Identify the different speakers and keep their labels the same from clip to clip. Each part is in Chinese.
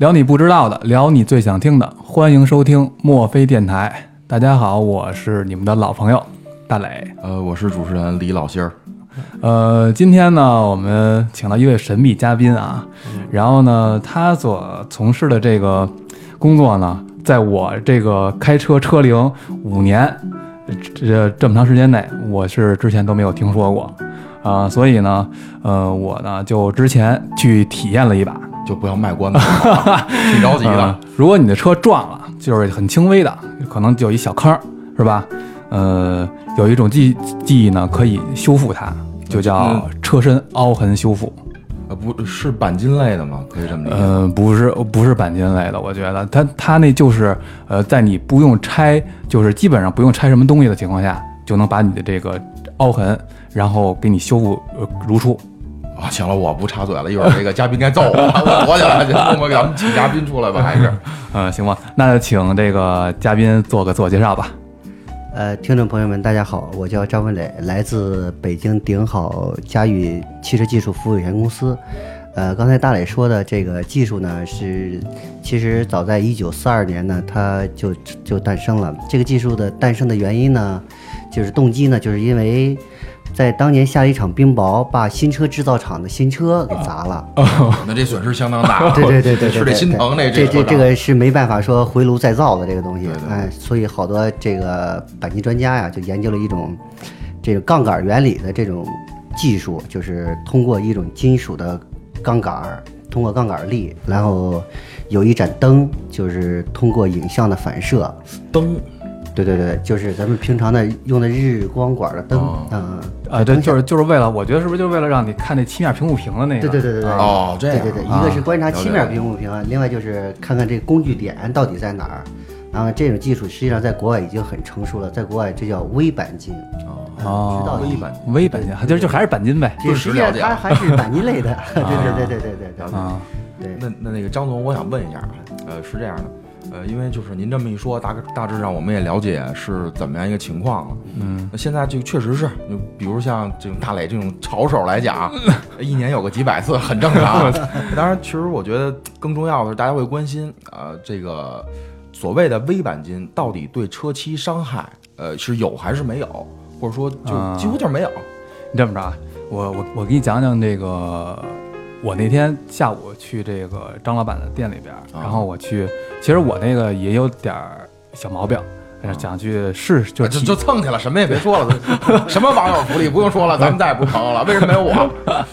Speaker 1: 聊你不知道的，聊你最想听的，欢迎收听墨菲电台。大家好，我是你们的老朋友大磊。
Speaker 2: 呃，我是主持人李老心儿。
Speaker 1: 呃，今天呢，我们请到一位神秘嘉宾啊，然后呢，他所从事的这个工作呢，在我这个开车车龄五年这这么长时间内，我是之前都没有听说过啊、所以呢，呃，我呢就之前去体验了一把，
Speaker 2: 就不要卖关子了，挺着急的
Speaker 1: 嗯。如果你的车撞了，就是很轻微的，可能就有一小坑儿，是吧？呃，有一种技技艺呢，可以修复它，就叫车身凹痕修复。
Speaker 2: 呃，不是钣金类的吗？可以这么理解。
Speaker 1: 呃，不是不是钣金类的，我觉得它它那就是呃，在你不用拆，就是基本上不用拆什么东西的情况下，就能把你的这个凹痕，然后给你修复呃如初。
Speaker 2: 啊，行了，我不插嘴了，一会儿这个嘉宾该揍我了，我躲起来去。默默给咱们请嘉宾出来吧，还是？
Speaker 1: 嗯，行吧，那就请这个嘉宾做个自我介绍吧。
Speaker 3: 呃，听众朋友们，大家好，我叫张文磊，来自北京鼎好嘉宇汽车技术服务有限公司。呃，刚才大磊说的这个技术呢，是其实早在一九四二年呢，它就就诞生了。这个技术的诞生的原因呢，就是动机呢，就是因为在当年下了一场冰雹，把新车制造厂的新车给砸了。
Speaker 2: 那这损失相当大。
Speaker 3: 对对对对 对，
Speaker 2: 是得心疼这
Speaker 3: 这这
Speaker 2: 这
Speaker 3: 这个是没办法说回炉再造的这个东西哎，所以好多这个钣金专家呀，就研究了一种这个杠杆原理的这种技术，就是通过一种金属的杠杆，通过杠杆力，然后有一盏灯，就是通过影像的反射，
Speaker 2: 灯
Speaker 3: 对对对，就是咱们平常的用的日光管的灯
Speaker 2: 哦，
Speaker 3: 嗯，
Speaker 1: 啊，对，就是就是为了，我觉得是不是就是为了让你看那漆面屏幕屏的那个？
Speaker 3: 对对对对对，
Speaker 2: 哦这样
Speaker 3: 对对对，
Speaker 1: 啊
Speaker 3: 一个是观察漆面屏幕屏啊，另外就是看看这个工具点到底在哪儿。然后这种技术实际上在国外已经很成熟了，在国外这叫微钣金，
Speaker 1: 哦。
Speaker 3: 知道
Speaker 2: 微钣
Speaker 1: 微钣金，就就还是钣金呗。
Speaker 3: 这实际上它还是钣金类的。对对对对对对对
Speaker 1: 啊，
Speaker 3: 对。
Speaker 2: 那那那个张总，我想问一下啊，呃，是这样的，呃，因为就是您这么一说，大概大致上我们也了解是怎么样一个情况了。
Speaker 1: 嗯，
Speaker 2: 那现在就确实是，就比如像这种大磊这种炒手来讲，一年有个几百次很正常。当然，其实我觉得更重要的是，大家会关心，呃，这个所谓的微钣金到底对车漆伤害，呃，是有还是没有，或者说就
Speaker 1: 啊
Speaker 2: 几乎就是没有。
Speaker 1: 你这么着啊，我我我给你讲讲这个，我那天下午去这个张老板的店里边儿，然后我去，其实我那个也有点儿小毛病，呃想去试，就
Speaker 2: 啊就就蹭去了，什么也别说了，什么网友福利不用说了，咱们再也不是朋友了。为什么没有我？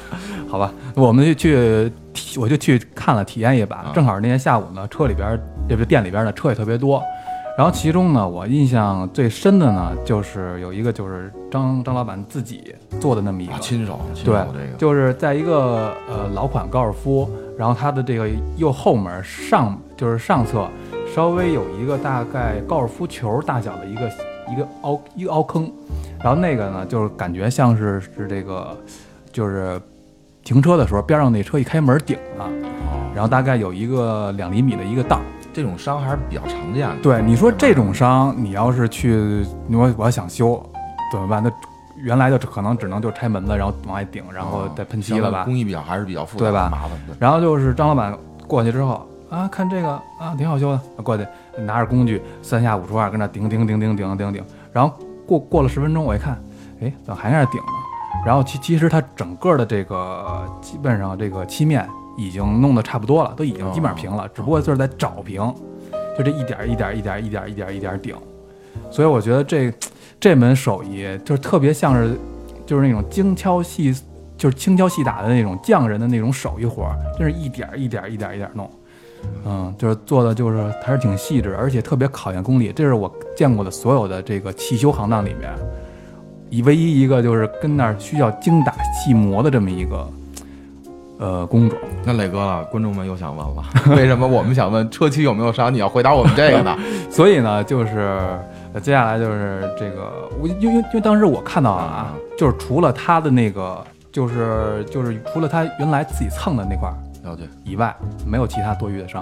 Speaker 1: 好吧，我们就去，我就去看了体验一把
Speaker 2: 啊。
Speaker 1: 正好那天下午呢，车里边儿也不是店里边儿的车也特别多，然后其中呢，我印象最深的呢，就是有一个就是张张老板自己做的那么一个
Speaker 2: 啊，亲手亲手
Speaker 1: 对
Speaker 2: 这个，
Speaker 1: 就是在一个呃老款高尔夫，然后它的这个右后门上就是上侧稍微有一个大概高尔夫球大小的一个一个凹一个凹坑，然后那个呢就是感觉像是是这个就是停车的时候边上那车一开门顶了，
Speaker 2: 哦
Speaker 1: 然后大概有一个两厘米的一个道。
Speaker 2: 这种伤还是比较常见的。
Speaker 1: 对，你说这种伤，你要是去，你说我要想修怎么办？那原来就可能只能就拆门子，然后往外顶，然后再喷漆了吧？
Speaker 2: 工艺比较还是比较复杂，
Speaker 1: 对吧
Speaker 2: 麻烦对。
Speaker 1: 然后就是张老板过去之后啊，看这个啊挺好修的，过去拿着工具三下五除二跟那顶顶顶顶顶顶顶，然后过过了十分钟，我一看，哎，怎么还在那顶呢？然后其其实它整个的这个基本上这个漆面已经弄得差不多了，都已经基本上平了，只不过就是在找平，就这一点儿一点儿一点儿一点儿一点儿一点儿顶，所以我觉得这这门手艺就是特别像是就是那种精敲细就是轻敲细打的那种匠人的那种手艺活儿，真是一点儿一点儿一点儿一点儿弄。嗯，就是做的就是还是挺细致，而且特别考验功力。这是我见过的所有的这个汽修行当里面，以唯一一个就是跟那儿需要精打细磨的这么一个呃工种。
Speaker 2: 那磊哥了，观众们又想问了，为什么我们想问车漆有没有伤？你要回答我们这个呢？
Speaker 1: 所以呢，就是呃接下来就是这个，我因为因为因为当时我看到了啊，就是除了他的那个，就是就是除了他原来自己蹭的那块儿
Speaker 2: 了解，
Speaker 1: 以外，没有其他多余的伤。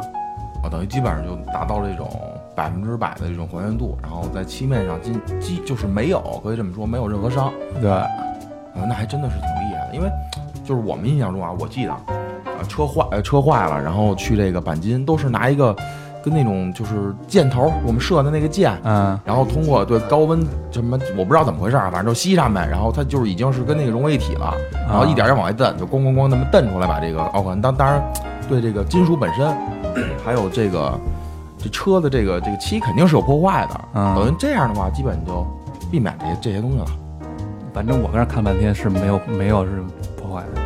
Speaker 2: 啊，等于基本上就达到了这种百分之百的这种还原度，然后在漆面上基基就是没有，可以这么说，没有任何伤。
Speaker 1: 对，
Speaker 2: 啊，那还真的是挺厉害的，因为就是我们印象中啊，我记得，啊，车坏呃车坏了，然后去这个钣金都是拿一个跟那种就是箭头，我们射的那个箭，
Speaker 1: 嗯，
Speaker 2: 然后通过对高温什么我不知道怎么回事儿，反正就吸上面，然后它就是已经是跟那个融为一体了，然后一点点往外蹬，就咣咣咣那么蹬出来，把这个凹痕。当当然，对这个金属本身，还有这个这车的这个这个漆肯定是有破坏的，
Speaker 1: 嗯
Speaker 2: 等于这样的话，基本就避免这些这些东西了。
Speaker 1: 反正我跟那看半天是没有没有是破坏的。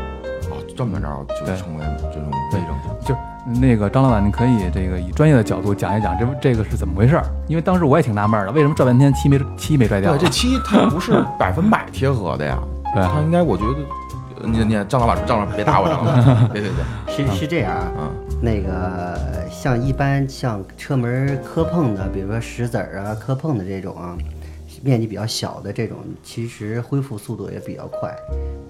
Speaker 2: 哦，这么着就成为这种伪证件。
Speaker 1: 就是那个张老板，你可以这个以专业的角度讲一讲这这个是怎么回事儿？因为当时我也挺纳闷的，为什么转半天漆没漆没拽掉？
Speaker 2: 对，这漆它不是百分百贴合的呀，
Speaker 1: 对
Speaker 2: 它应该我觉得，呃你你张老板，张老板别打我，张老板，别别别，
Speaker 3: 是是这样啊，
Speaker 2: 嗯
Speaker 3: 那个像一般像车门磕碰的，比如说石子儿啊磕碰的这种啊，面积比较小的这种，其实恢复速度也比较快。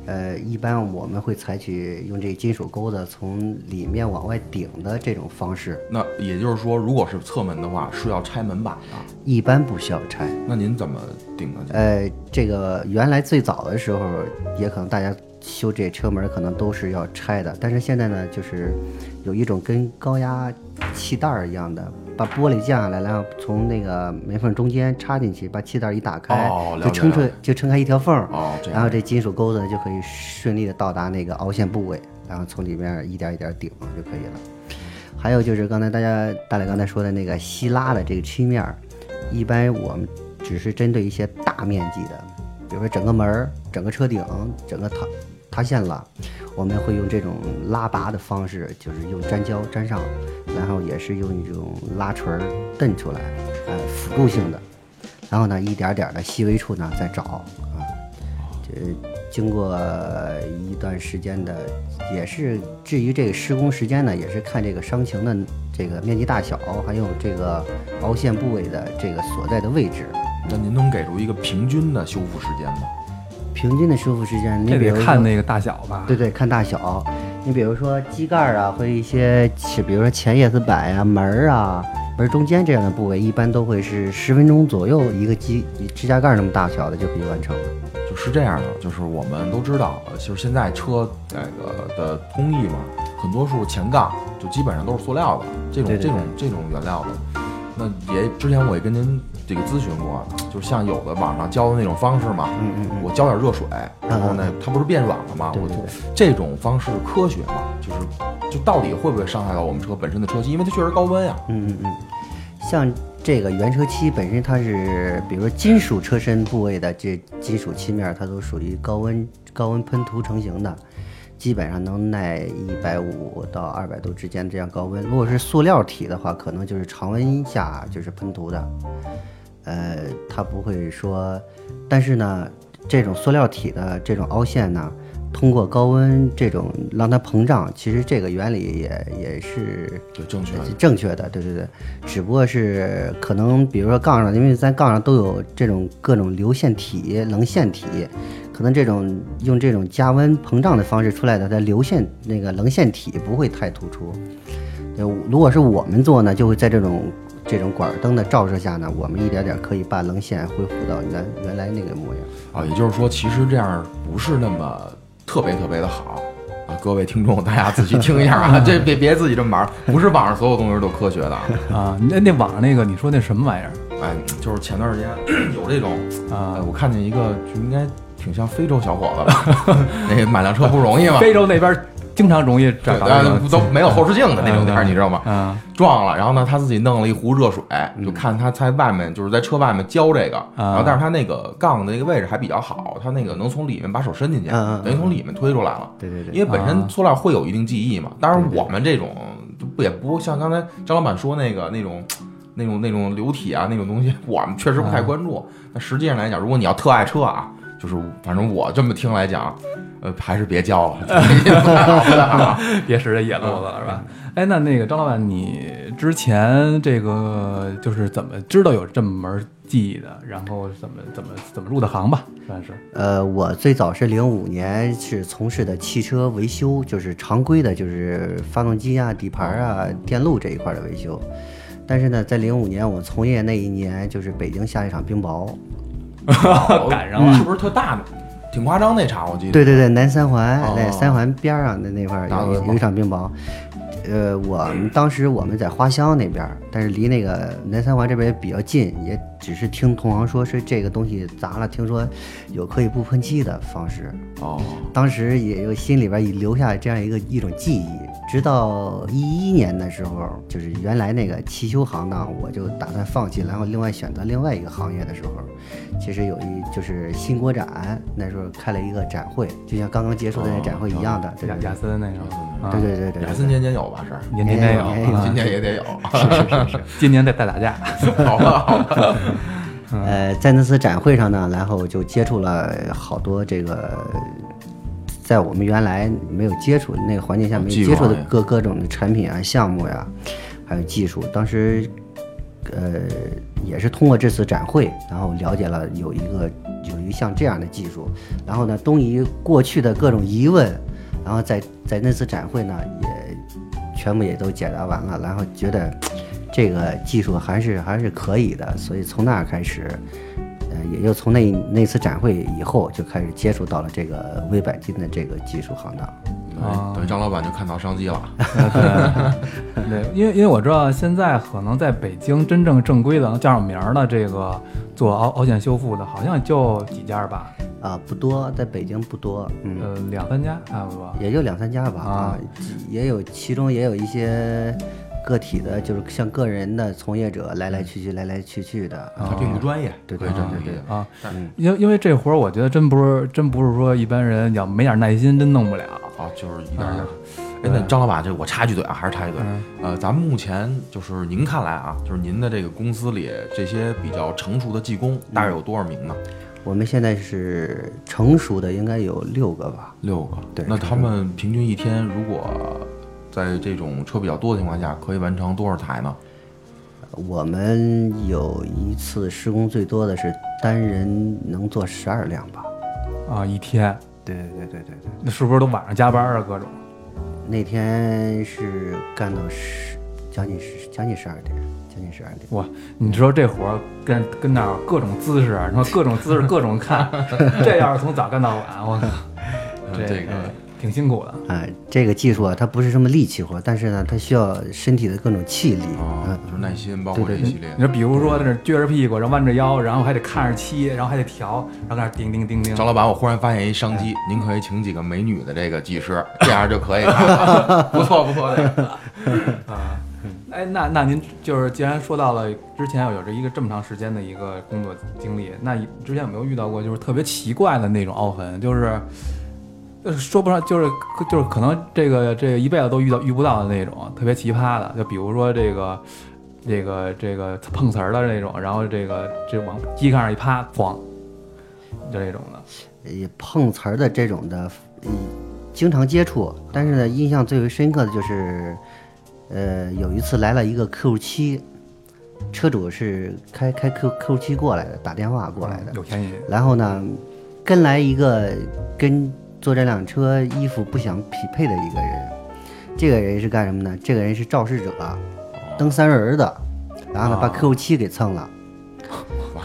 Speaker 3: 呃，一般我们会采取用这金属钩子从里面往外顶的这种方式，
Speaker 2: 那也就是说，如果是侧门的话，是要拆门板的。
Speaker 3: 一般不需要拆。
Speaker 2: 那您怎么顶的去？
Speaker 3: 呃，这个原来最早的时候，也可能大家修这车门可能都是要拆的，但是现在呢，就是有一种跟高压气袋儿一样的，把玻璃降下来，然后从那个门缝中间插进去，把气袋儿一打开，
Speaker 2: 哦
Speaker 3: 就撑出就撑开一条缝儿，
Speaker 2: 哦，
Speaker 3: 然后这金属钩子就可以顺利的到达那个凹陷部位，然后从里面一点一点顶就可以了。还有就是刚才大家大磊刚才说的那个稀拉的这个漆面儿，一般我们只是针对一些大面积的，比如说整个门儿、整个车顶、整个塌发现了，我们会用这种拉拔的方式，就是用粘胶粘上，然后也是用一种拉锤儿蹬出来，呃，辅助性的，然后呢一点点的细微处呢再找啊，这经过一段时间的，也是至于这个施工时间呢，也是看这个伤情的这个面积大小，还有这个凹陷部位的这个所在的位置。
Speaker 2: 那您能给出一个平均的修复时间吗？
Speaker 3: 平均的修复时间，你
Speaker 1: 这
Speaker 3: 比如说
Speaker 1: 得看那个大小吧。
Speaker 3: 对对，看大小。你比如说机盖儿啊，或者一些是比如说前叶子板啊、门儿啊、门儿中间这样的部位，一般都会是十分钟左右一个机支架盖儿那么大小的就可以完成了。
Speaker 2: 就是这样的，就是我们都知道，呃就是现在车那个的工艺嘛，很多数前杠就基本上都是塑料的，这种
Speaker 3: 对对
Speaker 2: 这种这种原料的。那也之前我也跟您这个咨询过，就是像有的网上教的那种方式嘛，
Speaker 3: 嗯嗯嗯，
Speaker 2: 我浇点热水，然后呢，它不是变软了吗？我
Speaker 3: 对对对。
Speaker 2: 这种方式科学吗？就是就到底会不会伤害到我们车本身的车漆？因为它确实高温呀。
Speaker 3: 嗯嗯嗯，像这个原车漆本身它是，比如说金属车身部位的这金属漆面，它都属于高温高温喷涂成型的，基本上能耐一百五到二百度之间这样高温。如果是塑料体的话，可能就是常温下就是喷涂的，呃，它不会说，但是呢，这种塑料体的这种凹陷呢。通过高温这种让它膨胀，其实这个原理也也是
Speaker 2: 对，正确的。
Speaker 3: 正确的，对对对，只不过是可能，比如说杠上，因为咱杠上都有这种各种流线体、棱线体，可能这种用这种加温膨胀的方式出来的，它流线那个棱线体不会太突出。对，如果是我们做呢，就会在这种这种管灯的照射下呢，我们一点点可以把棱线恢复到原原来那个模样。
Speaker 2: 啊，也就是说，其实这样不是那么特别特别的好啊。各位听众，大家仔细听一下啊，这别别自己这么玩儿，不是网上所有东西都科学的啊。
Speaker 1: 啊，那那网上那个你说那什么玩意儿
Speaker 2: 哎，就是前段时间有这种，哎，
Speaker 1: 啊？
Speaker 2: 我看见一个就应该挺像非洲小伙子吧，那买辆车不容易嘛，
Speaker 1: 非洲那边经常容易
Speaker 2: 对
Speaker 1: 找到这种
Speaker 2: 对，都没有后视镜的那种地儿，你知道吗？
Speaker 1: 啊
Speaker 2: 撞了，然后呢，他自己弄了一壶热水，就看他在外面，就是在车外面浇这个，然后但是他那个杠的那个位置还比较好，他那个能从里面把手伸进去，等于从里面推出来了。
Speaker 3: 对对对，
Speaker 2: 因为本身
Speaker 1: 啊
Speaker 2: 塑料会有一定记忆嘛，当然我们这种就不也不像刚才张老板说那个那种。那种那种流体啊，那种东西，我们确实不太关注。那实际上来讲，如果你要特爱车啊，就是反正我这么听来讲，呃，还是别教了，
Speaker 1: 别使这野路子了，是吧？哎，那那个张老板，你之前这个就是怎么知道有这么门技艺的？然后怎么怎么怎么入的行吧？算是
Speaker 3: 呃，我最早是零五年是从事的汽车维修，就是常规的，就是发动机啊、底盘啊、电路这一块的维修。但是呢，在零五年我从业那一年，就是北京下一场冰雹，
Speaker 1: 赶上了
Speaker 2: 是不是特大的？挺夸张那场，我记得。
Speaker 3: 对对对，南三环
Speaker 2: 哦
Speaker 3: 在三环边上的那块有有一场冰雹。呃，我们当时我们在花乡那边，但是离那个南三环这边也比较近，也只是听同行说是这个东西砸了，听说有可以不喷漆的方式。
Speaker 2: 哦，
Speaker 3: 当时也就心里边也留下这样一个一种记忆，直到一一年的时候，就是原来那个汽修行当，我就打算放弃，然后另外选择另外一个行业的时候，其实有一就是新国展那时候开了一个展会，就像刚刚结束的那展会一样的，对
Speaker 1: 亚
Speaker 3: 对
Speaker 1: 亚森那个，啊
Speaker 3: 对对对对
Speaker 2: 雅森年年有吧？是，
Speaker 1: 年年年有
Speaker 3: 年年有
Speaker 1: 啊
Speaker 2: 今年也得有。
Speaker 1: 今年得再打架，
Speaker 2: 好吧，好吧。
Speaker 3: 呃，在那次展会上呢，然后就接触了好多这个，在我们原来没有接触那个环境下没有接触的各各种的产品啊、项目呀、还有技术。当时，呃，也是通过这次展会，然后了解了有一个有一项这样的技术，然后呢，东仪过去的各种疑问，然后在在那次展会呢，也全部也都解答完了，然后觉得这个技术还是还是可以的，所以从那儿开始，呃，也就从那那次展会以后就开始接触到了这个微钣金的这个技术行当。
Speaker 1: 啊
Speaker 2: 等于张老板就看到商机了。
Speaker 1: 对，因为因为我知道现在可能在北京真正正规的能叫上名儿的这个做凹凹陷修复的，好像就几家吧，
Speaker 3: 啊，不多，在北京不多，嗯，
Speaker 1: 呃，两三家差不多。
Speaker 3: 也就两三家吧
Speaker 1: 啊，
Speaker 3: 也有其中也有一些个体的，就是像个人的从业者来来去去，来来去去的。
Speaker 2: 他并不专业，
Speaker 3: 对对对
Speaker 2: 对对。
Speaker 1: 啊
Speaker 2: 但，
Speaker 1: 因为因为这活儿，我觉得真不是真不是说一般人要没点耐心真弄不了。
Speaker 2: 啊，就是一点儿一点。哎，那张老板，这我插一句嘴啊，还是插一句嘴。呃，咱们目前就是您看来啊，就是您的这个公司里这些比较成熟的技工，大概有多少名呢？
Speaker 3: 我们现在是成熟的，应该有六个吧。
Speaker 2: 六个。
Speaker 3: 对
Speaker 2: 那他们平均一天如果在这种车比较多的情况下，可以完成多少台呢？
Speaker 3: 我们有一次施工最多的是单人能做十二辆吧。
Speaker 1: 啊，一天
Speaker 3: 对对对对对对，
Speaker 1: 那是不是都晚上加班啊？各种
Speaker 3: 那天是干到十将近十将近十二点，将近十二点。
Speaker 1: 哇，你知道这活儿跟跟那儿各种姿势，然后各种姿势各种看，这要是从早干到晚，我靠，这
Speaker 2: 这个
Speaker 1: 挺辛苦的。
Speaker 3: 啊，这个技术啊，它不是什么力气活，但是呢，它需要身体的各种气力。
Speaker 2: 啊
Speaker 3: 嗯，，
Speaker 2: 就是耐心，包括这一系列
Speaker 1: 你。说，比如说在那撅着屁股，然后弯着腰，然后还得看着漆，然后还得调，然后在那儿叮叮叮叮。
Speaker 2: 张老板，我忽然发现一商机，您可以请几个美女的这个技师，这样就可以了。不 错不错，这个
Speaker 1: 啊，哎，那那您就是既然说到了之前有着一个这么长时间的一个工作经历，那之前有没有遇到过就是特别奇怪的那种凹痕，就是呃说不上，就是就是可能这个这个一辈子都遇到遇不到的那种特别奇葩的，就比如说这个这个这个碰瓷儿的那种，然后这个这往机盖上一趴，咣，就这种的。
Speaker 3: 呃，碰瓷儿的这种的，嗯，经常接触，但是呢，印象最为深刻的就是，呃，有一次来了一个 Q 七，车主是开开 Q Q 七过来的，打电话过来的，
Speaker 1: 有钱人，
Speaker 3: 然后呢，跟来一个跟坐这辆车衣服不想匹配的一个人，这个人是干什么呢？这个人是肇事者，蹬三轮儿的，然后呢把 Q 七给蹭了。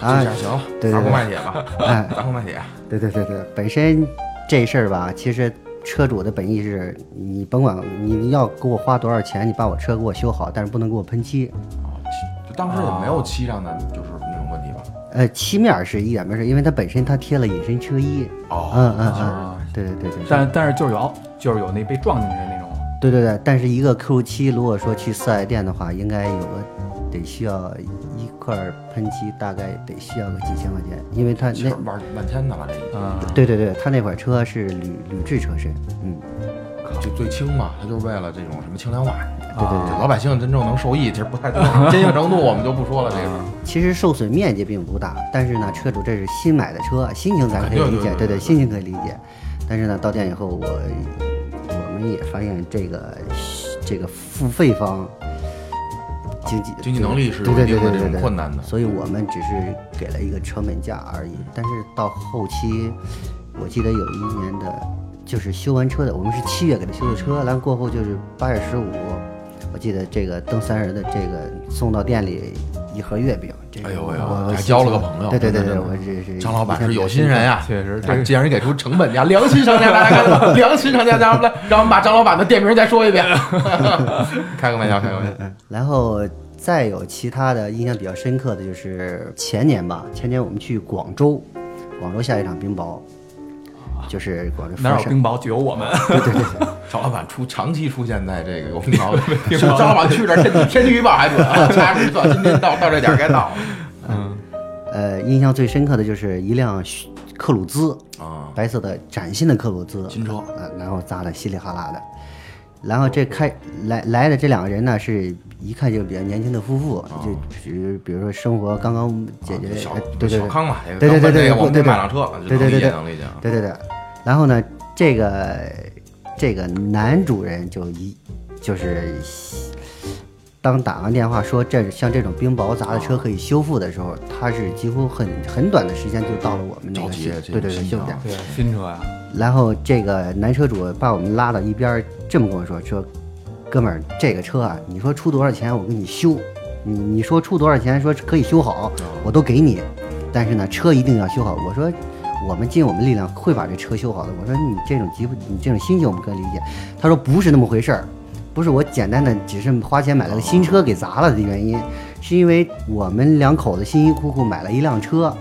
Speaker 2: 啊，这下行了，
Speaker 3: 对对对
Speaker 2: 砸锅卖铁吧，
Speaker 3: 哎，
Speaker 2: 砸锅卖铁。
Speaker 3: 对对对对，本身这事儿吧，其实车主的本意是你甭管你要给我花多少钱，你把我车给我修好，但是不能给我喷漆。
Speaker 2: 啊，漆就当时也没有漆上的就是那种问题吧？
Speaker 3: 呃，漆面儿是一点没事，因为它本身它贴了隐身车衣。
Speaker 2: 哦，
Speaker 3: 嗯嗯
Speaker 1: 啊
Speaker 3: 嗯，对对对对。
Speaker 1: 但但是就是有就是有那被撞进去的那种。
Speaker 3: 对对对，但是一个 Q 七，如果说去四 S 店的话，应该有个得需要一块儿喷漆，大概得需要个几千块钱，因为它那
Speaker 2: 其实万万千的了，这已经。
Speaker 1: 嗯，
Speaker 3: 对对对，它那款车是铝铝制车身，嗯，
Speaker 2: 就最轻嘛，它就是为了这种什么轻量化，
Speaker 3: 对对对。
Speaker 2: 老百姓真正能受益其实不太多，坚硬程度我们就不说了，这个
Speaker 3: 其实受损面积并不大，但是呢，车主这是新买的车，心情咱可以理解，对
Speaker 2: 对对对对
Speaker 3: 心情可以理解。但是呢，到店以后，我我们也发现这个这个付费方经济
Speaker 2: 经济能力是有
Speaker 3: 对对
Speaker 2: 一定的这
Speaker 3: 对对对
Speaker 2: 困难的。
Speaker 3: 所以我们只是给了一个成本价而已。但是到后期，我记得有一年的，就是修完车的，我们是七月给他修的车，然后过后就是八月十五，我记得这个蹬三人的这个送到店里一盒月饼，这个
Speaker 2: 哎呦哎呦
Speaker 3: 我我
Speaker 2: 还交了个朋友
Speaker 3: 对对对对，我这是
Speaker 2: 张老板是有心人呀，
Speaker 1: 确实这
Speaker 2: 既然给出成本价，良心商家，大家看？良心商家，咱们来，让我们把张老板的店名再说一遍。开个玩笑，开个玩笑。
Speaker 3: 然后再有其他的印象比较深刻的就是前年吧，前年我们去广州，广州下一场冰雹，就是广州
Speaker 1: 有冰雹就有我们。
Speaker 2: 对对对，赵老板出长期出现在这个有冰雹的，是张老板去这儿天气天气预报还准 啊，掐指一算，今天到到这点儿该到了
Speaker 1: 嗯，
Speaker 3: 呃，印象最深刻的就是一辆克鲁兹，
Speaker 2: 啊。
Speaker 3: 白色的崭新的克鲁兹，
Speaker 2: 新车
Speaker 3: 呃，然后砸的稀里哗啦的。然后这开来来的这两个人呢，是一看就比较年轻的夫妇，就比如比如说生活刚刚解决，对对
Speaker 2: 康嘛，
Speaker 3: 对对对对
Speaker 2: 我们
Speaker 3: 对对
Speaker 2: 得买辆车，
Speaker 3: 对对对对。对对对。然后呢，这个这个男主人就一就是当打完电话说这像这种冰雹砸的车可以修复的时候，他是几乎很很短的时间就到了我们那个对对对修店。
Speaker 1: 对，新车呀，
Speaker 3: 然后这个男车主把我们拉到一边儿，这么跟我说：“说，哥们儿，这个车啊，你说出多少钱，我给你修。你你说出多少钱，说可以修好，我都给你。但是呢，车一定要修好。我说，我们尽我们力量会把这车修好的。我说你这种急，你这种心情我们可以理解。他说不是那么回事儿，不是我简单的只是花钱买了个新车给砸了的原因，是因为我们两口子辛辛苦苦买了一辆车。”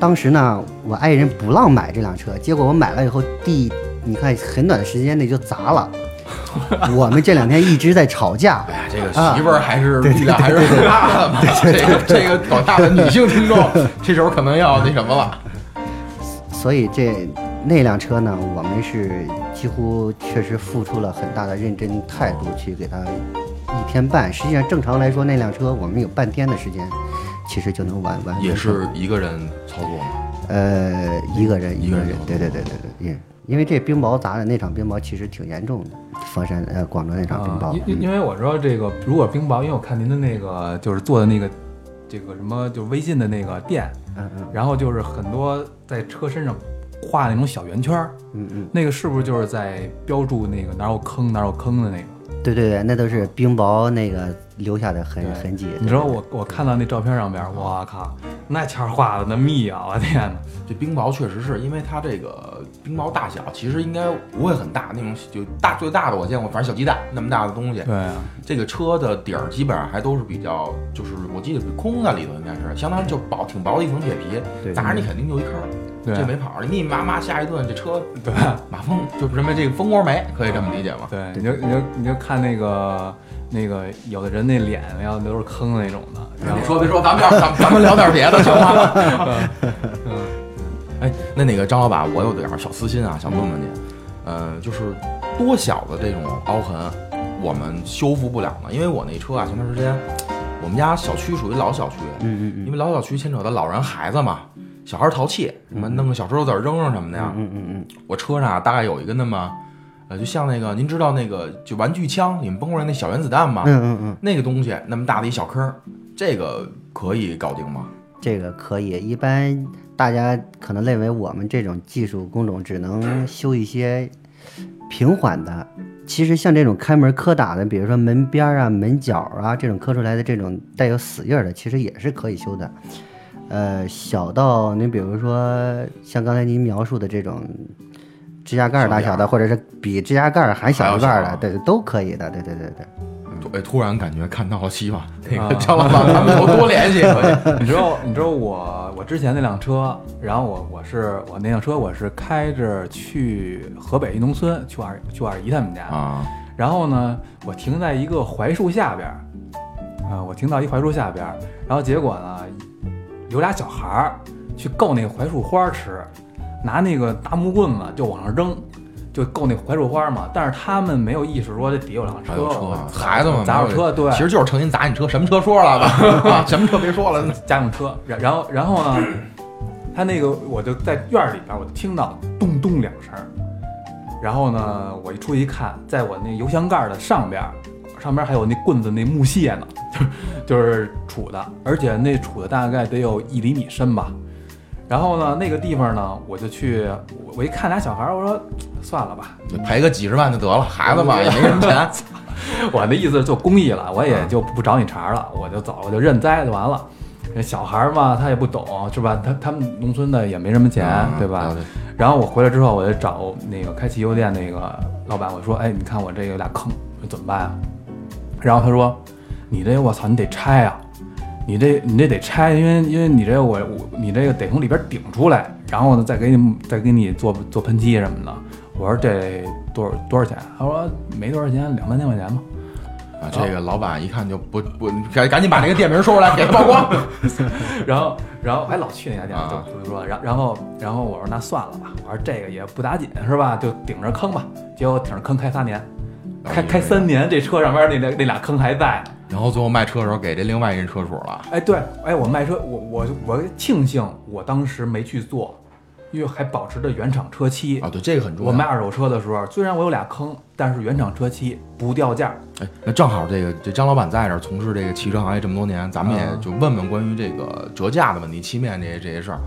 Speaker 3: 当时呢，我爱人不让买这辆车，结果我买了以后，第你看很短的时间内就砸了。我们这两天一直在吵架
Speaker 2: 哎，呀，这个媳妇儿还是力量还是很大的嘛。这个这个广大的女性听众，这时候可能要那什么了。
Speaker 3: 所以这那辆车呢，我们是几乎确实付出了很大的认真态度去给它一天半。实际上正常来说，那辆车我们有半天的时间，其实就能完完。
Speaker 2: 也是一个人操作吗。
Speaker 3: 呃一个人
Speaker 2: 一个人
Speaker 3: 对，对对对对对，因因为这冰雹砸的那场冰雹其实挺严重的，佛山呃广州那场冰
Speaker 1: 啊
Speaker 3: 雹，
Speaker 1: 因因因为我说这个，如果冰雹，因为我看您的那个就是做的那个这个什么，就是微信的那个店，
Speaker 3: 嗯嗯
Speaker 1: 然后就是很多在车身上画那种小圆圈儿，
Speaker 3: 嗯嗯。
Speaker 1: 那个是不是就是在标注那个哪有坑哪有坑的那个？
Speaker 3: 对对对，那都是冰雹那个留下的痕痕迹。
Speaker 1: 你知道我我看到那照片上边，我靠，那圈儿画的那密啊，我天哪！
Speaker 2: 这冰雹确实是因为它这个冰雹大小其实应该不会很大，那种就大最大的我见过，反正小鸡蛋那么大的东西。
Speaker 1: 对啊，
Speaker 2: 这个车的底儿基本上还都是比较，就是我记得是空在里头，应该是相当于就薄挺薄的一层铁皮，
Speaker 3: 对
Speaker 2: 砸着你肯定就一坑儿，
Speaker 1: 对
Speaker 2: 这没跑了，密密麻麻下一顿这车
Speaker 1: 对
Speaker 2: 马蜂就什么这个蜂窝煤，可以这么理解吗？
Speaker 1: 对，你就你就你就看那个那个有的人那脸要都是坑那种的，然后
Speaker 2: 别说别说，咱们聊咱咱们聊点别的行吗？哎，那那个张老板，我有点儿小私心啊，想问问你，呃，就是多小的这种凹痕，我们修复不了呢？因为我那车啊，前段时间我们家小区属于老小区，
Speaker 3: 嗯嗯
Speaker 2: 因为老小区牵扯到老人孩子嘛，小孩淘气，什么弄个小石头子儿扔扔什么的呀。
Speaker 3: 嗯嗯嗯
Speaker 2: 我车上啊大概有一个那么，呃，就像那个您知道那个就玩具枪，你们崩过来那小原子弹吗？
Speaker 3: 嗯嗯嗯，
Speaker 2: 那个东西那么大的一小坑儿，这个可以搞定吗？
Speaker 3: 这个可以。一般大家可能认为我们这种技术工种只能修一些平缓的，其实像这种开门磕打的，比如说门边儿啊、门角啊这种磕出来的这种带有死印儿的，其实也是可以修的。呃，小到你比如说像刚才您描述的这种指甲盖儿大小的，或者是比指甲盖儿还小一半儿的，对，都可以的。对对对对。
Speaker 2: 哎，突然感觉看到了希望。那
Speaker 1: 啊
Speaker 2: 个张老板，咱们以后多联系可以。
Speaker 1: 你知道，你知道我我之前那辆车，然后我我是我那辆车我是开着去河北一农村，去我二去我二姨他们家，
Speaker 2: 啊，
Speaker 1: 然后呢，我停在一个槐树下边儿，啊，我停到一槐树下边儿，然后结果呢，有俩小孩儿去够那个槐树花儿吃，拿那个大木棍子就往上扔，就够那槐树花嘛。但是他们没有意识说这底有辆
Speaker 2: 车有车孩子们
Speaker 1: 砸着车，对，
Speaker 2: 其实就是成心砸你车，什么车说了吧？啊，什么车别说了，
Speaker 1: 家用车。然然后然后呢，他那个我就在院儿里边，我就听到咚咚两声儿。然后呢，我一出去一看，在我那油箱盖儿的上边儿，上边还有那棍子那木屑呢，就就是杵的，而且那杵的大概得有一厘米深吧。然后呢，那个地方呢，我就去，我我一看俩小孩儿，我说算了吧，
Speaker 2: 就赔个几十万就得了，孩子嘛也没什么钱。
Speaker 1: 我的意思是做公益了，我也就不找你茬儿了，我就走了，我就认栽就完了。这小孩儿嘛，他也不懂，是吧？他他们农村的也没什么钱，对吧？
Speaker 2: 对
Speaker 1: 然后我回来之后，我就找那个开汽油店那个老板，我说：“哎，你看我这有俩坑，怎么办啊？”然后他说：“你这我操，你得拆啊！你这你这得拆，因为因为你这我我你这个得从里边顶出来，然后呢再给你再给你做做喷漆什么的。”我说：“这多少多少钱？”他说：“没多少钱，两三千块钱吧。”
Speaker 2: 啊，这个老板一看就不不，赶赶紧把这个店名说出来，给他曝光。
Speaker 1: 然后，然后还老去那家店，
Speaker 2: 啊
Speaker 1: 就是说，然然后，然后我说那算了吧，我说这个也不打紧是吧？就顶着坑吧。结果顶着坑开三年，开开三年，这车上边那那那俩坑还在。
Speaker 2: 然后最后卖车的时候给这另外一人车主了。
Speaker 1: 哎，对，哎，我卖车，我我我庆幸我当时没去做，因为还保持着原厂车漆。
Speaker 2: 啊，对，这个很重要。
Speaker 1: 我卖二手车的时候，虽然我有俩坑，但是原厂车漆不掉价。
Speaker 2: 哎，那正好这个这张老板在这儿从事这个汽车行业这么多年，咱们也就问问关于这个折价的问题、漆面这些这些事儿。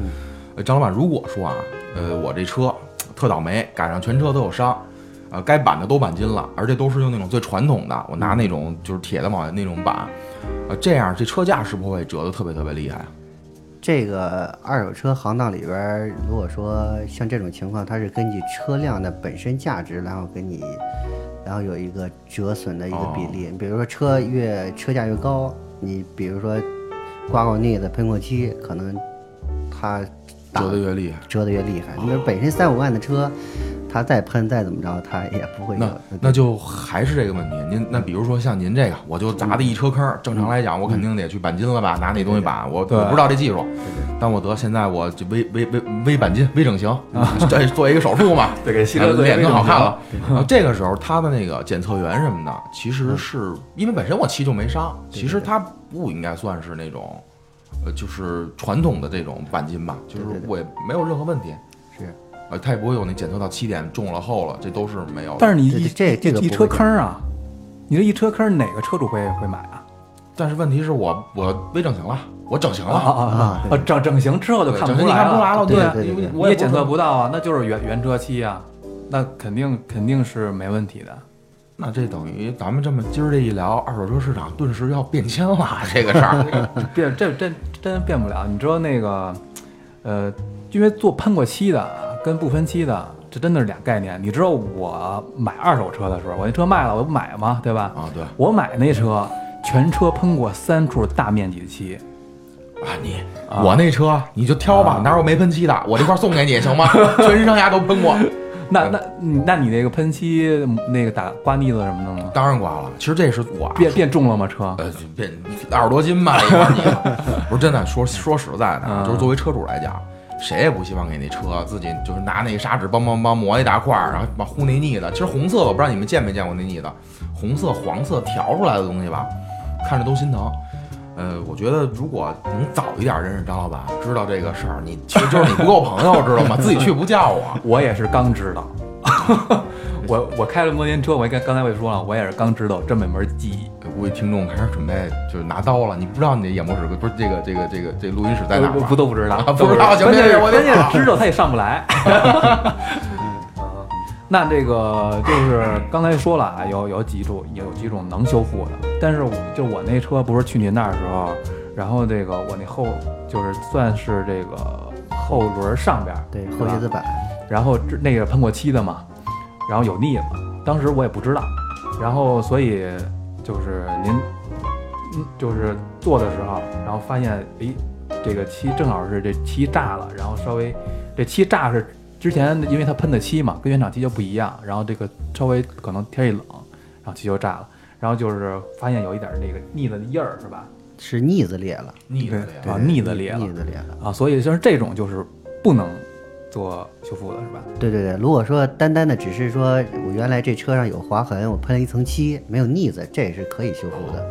Speaker 2: 呃，张老板，如果说啊，呃，我这车特倒霉，赶上全车都有伤，呃，该钣的都钣金了，而且都是用那种最传统的，我拿那种就是铁的往那种板，呃，这样这车架是不是会折得特别特别厉害啊？
Speaker 3: 这个二手车行当里边，如果说像这种情况，它是根据车辆的本身价值，然后给你，然后有一个折损的一个比例。比如说车越车价越高，你比如说刮过腻子、喷过漆，可能它打
Speaker 2: 折得越厉害。
Speaker 3: 折得越厉害。你说本身三五万的车，它再喷再怎么着，他也不会有
Speaker 2: 那。那就还是这个问题，您那比如说像您这个，我就砸的一车坑，正常来讲，我肯定得去钣金了吧，拿那东西钣，我我不知道这技术，但我得现在我就微微微微钣金、微整形，这做一个手术嘛，
Speaker 1: 对，给汽
Speaker 2: 呃
Speaker 1: 车做一个
Speaker 2: 脸更好看了。然后这个时候，他的那个检测员什么的，其实是因为本身我漆就没伤，其实他不应该算是那种，呃，就是传统的这种钣金吧，就是
Speaker 3: 对对对
Speaker 2: 我也没有任何问题，
Speaker 3: 是
Speaker 2: 呃，它也不会有那检测到七点重了厚了，这都是没有的。
Speaker 1: 但是你一
Speaker 3: 这这个
Speaker 1: 一车坑啊，你这一车坑哪个车主会会买啊？
Speaker 2: 但是问题是我我微整形了，我整形了，
Speaker 1: 啊啊
Speaker 3: 啊
Speaker 1: 啊！整整形之后就看不出来
Speaker 2: 看不出来了，
Speaker 3: 对
Speaker 2: 我也
Speaker 1: 你也检测
Speaker 2: 不
Speaker 1: 不到啊，那就是原原车漆啊，那肯定肯定是没问题的。
Speaker 2: 那这等于咱们这么今儿这一聊，二手车市场顿时要变迁了，这个事儿。
Speaker 1: 变这真真变不了。你知道那个，呃，因为做喷过漆的跟不分漆的，这真的是俩概念。你知道我买二手车的时候，我那车卖了，我不买吗？对吧？
Speaker 2: 啊，对
Speaker 1: 我买那车全车喷过三处大面积的漆，
Speaker 2: 啊，你
Speaker 1: 啊
Speaker 2: 我那车你就挑吧，哪有没喷漆的？我这块送给你行吗？全身上下都喷过，
Speaker 1: 那那嗯那你那个喷漆那个打刮腻子什么的吗？
Speaker 2: 当然刮了。其实这是我
Speaker 1: 变变重了吗？车？
Speaker 2: 呃变二十多斤吧，一块泥 不是真的。说说实在的，
Speaker 1: 嗯
Speaker 2: 就是作为车主来讲。谁也不希望给那车自己就是拿那个砂纸梆梆梆磨一大块儿，然后把糊那腻的。其实红色我不知道你们见没见过那腻的，红色、黄色调出来的东西吧，看着都心疼。呃，我觉得如果能早一点认识张老板，知道这个事儿，你其实就是你不够朋友，知道吗？自己去不叫我。
Speaker 1: 我也是刚知道。我我开了摩天车，我刚刚才我也说了，我也是刚知道这么一门技艺。
Speaker 2: 估计听众开始准备就是拿刀了，你不知道你的演播室不是这个这个这个这录音室在哪儿
Speaker 1: 不都不知道，
Speaker 2: 啊不知道。行
Speaker 1: 关键是
Speaker 2: 我得
Speaker 1: 关键是知道他也上不来。那这个就是刚才说了啊，有有几种有几种能修复的，但是我就我那车不是去您那儿的时候，然后这个我那后就是算是这个后轮上边儿
Speaker 3: 对后叶子板，
Speaker 1: 然后这那个喷过漆的嘛，然后有腻子，当时我也不知道，然后所以就是您，嗯，就是做的时候，然后发现，诶，这个漆正好是这漆炸了，然后稍微这漆炸是之前因为它喷的漆嘛，跟原厂漆就不一样，然后这个稍微可能天一冷，然后漆就炸了，然后就是发现有一点那个腻子的印儿是吧？
Speaker 3: 是腻子裂了，
Speaker 2: 腻子裂了
Speaker 1: 啊腻子裂了
Speaker 3: 腻子裂了。
Speaker 1: 啊，所以就是这种就是不能做修复的是吧？
Speaker 3: 对对对，如果说单单的只是说我原来这车上有划痕，我喷了一层漆，没有腻子，这也是可以修复的。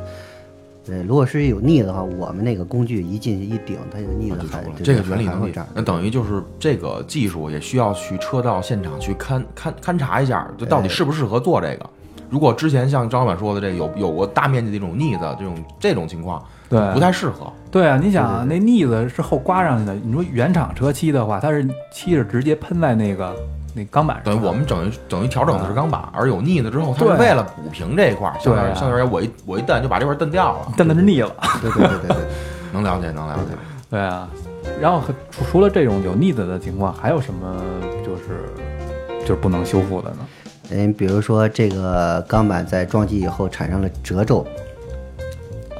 Speaker 3: 对，如果是有腻子的话，我们那个工具一进去一顶，它就腻子还对
Speaker 2: 这个原理能理
Speaker 3: 还会这儿。
Speaker 2: 那等于就是这个技术也需要去车道现场去勘勘勘察一下，就到底适不适合做这个。如果之前像张老板说的这有有过大面积的这种腻子这种这种情况，
Speaker 1: 对
Speaker 2: 不太适合。
Speaker 1: 对啊，你想啊那腻子是后刮上去的，你说原厂车漆的话，它是漆是直接喷在那个那钢板上的。
Speaker 2: 等于我们等于等于调整的是钢板，而有腻子之后，它是为了补平这一块儿，相当于相当于我一我一蹬就把这块儿蹬掉了。
Speaker 1: 蹬的是腻了。
Speaker 3: 对对对对对。
Speaker 2: 能了解，能了解。
Speaker 1: 对啊，然后除除了这种有腻子的情况，还有什么就是就是不能修复的呢？
Speaker 3: 嗯，比如说这个钢板在撞击以后产生了褶皱，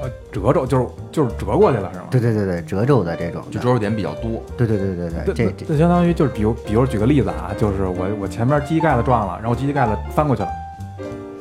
Speaker 1: 呃，褶皱就是就是折过去了是吗？
Speaker 3: 对对对对，褶皱的这种的，
Speaker 2: 就折皱点比较多，
Speaker 3: 对对对对对，
Speaker 1: 这
Speaker 3: 这
Speaker 1: 相当于就是比如比如举个例子啊，就是我我前面机器盖子撞了，然后机器盖子翻过去了，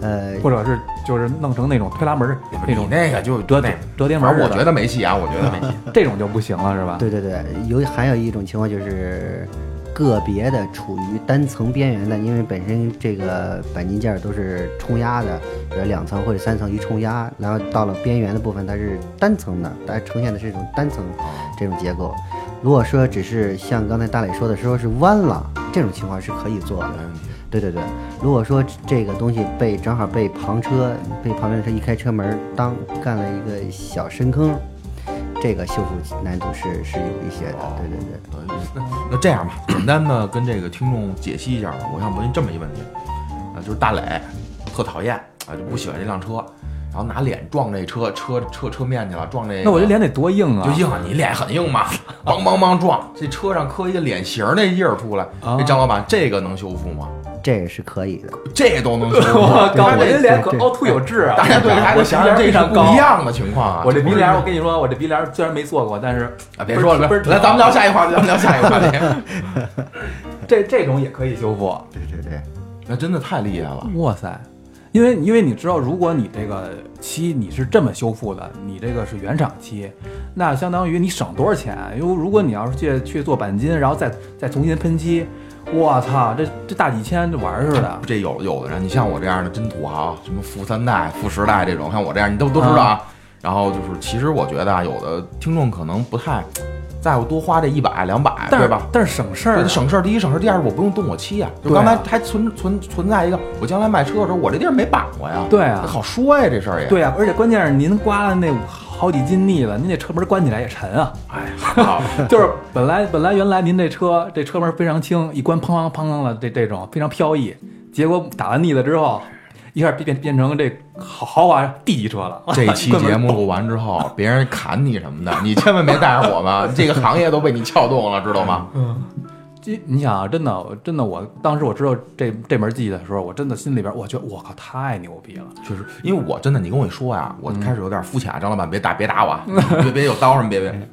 Speaker 3: 呃，
Speaker 1: 或者是就是弄成那种推拉门儿那种
Speaker 2: 那个就
Speaker 1: 折
Speaker 2: 叠，
Speaker 1: 折叠门儿似的，
Speaker 2: 我觉得没戏啊，我觉得没戏。
Speaker 1: 这种就不行了是吧？
Speaker 3: 对对对，有还有一种情况就是个别的处于单层边缘的，因为本身这个钣金件儿都是冲压的，比如两层或者三层一冲压，然后到了边缘的部分它是单层的，它呈现的是一种单层这种结构。如果说只是像刚才大磊说的说是弯了，这种情况是可以做的。对对对，如果说这个东西被正好被旁车被旁边的车一开车门，当干了一个小深坑，这个修复难度是是有一些的。对对对。
Speaker 2: 那那这样吧，简单的跟这个听众解析一下吧。我想问这么一问题，啊，就是大磊特讨厌啊，就不喜欢这辆车，然后拿脸撞这车车车车面去了，撞这个
Speaker 1: 那我这脸得多硬啊！
Speaker 2: 就硬啊，你脸很硬嘛，梆梆梆撞，这车上磕一个脸型那印儿出来，
Speaker 1: 啊
Speaker 2: 这张老板这个能修复吗？
Speaker 3: 这个是可以的。
Speaker 2: 这都能修复？
Speaker 1: 我靠，我
Speaker 2: 这
Speaker 1: 这脸可凹凸有致啊！
Speaker 2: 大家对还得想想这是不一样的情况啊。
Speaker 1: 我这鼻梁，我跟你说，我这鼻梁虽然没做过，但是
Speaker 2: 啊，别说了，别说了，来，咱们聊下一话题，咱们聊下一话题。
Speaker 1: 这这种也可以修复。
Speaker 3: 对对对，
Speaker 2: 那真的太厉害了，
Speaker 1: 哇塞！因为因为你知道，如果你这个漆你是这么修复的，你这个是原厂漆，那相当于你省多少钱？因为如果你要是去去做钣金，然后再再重新喷漆，我操，这这大几千这玩意儿似的。
Speaker 2: 这有有的人，你像我这样的真土豪，什么富三代、富十代这种，像我这样，你都都知道啊。然后就是，其实我觉得啊，有的听众可能不太在乎多花这一百两百，对吧？
Speaker 1: 但是省事儿
Speaker 2: 省事儿，第一省事儿，第二我不用动我漆呀。就刚才还存存存在一个，我将来卖车的时候，我这地儿没绑过呀。
Speaker 1: 对啊
Speaker 2: 好说呀，这事儿也。
Speaker 1: 对呀、而且关键是您刮了那好几斤腻子，您这车门关起来也沉啊。
Speaker 2: 哎，好，
Speaker 1: 就是本来本来原来您这车这车门非常轻，一关砰砰砰砰的这这种非常飘逸，结果打完腻子之后，一下变变变成这豪豪华 D 级车了。
Speaker 2: 这 期节目录完之后，别人砍你什么的，你千万别带上我们，这个行业都被你撬动了，知道吗？
Speaker 1: 嗯这你想啊，真的真的，我当时我知道这这门技的时候，我真的心里边我觉得我靠太牛逼了。
Speaker 2: 确实，因为我真的，你跟我一说呀，
Speaker 1: 嗯
Speaker 2: 我开始有点肤浅。张老板，别打，别打我啊，别别有刀什么，别别。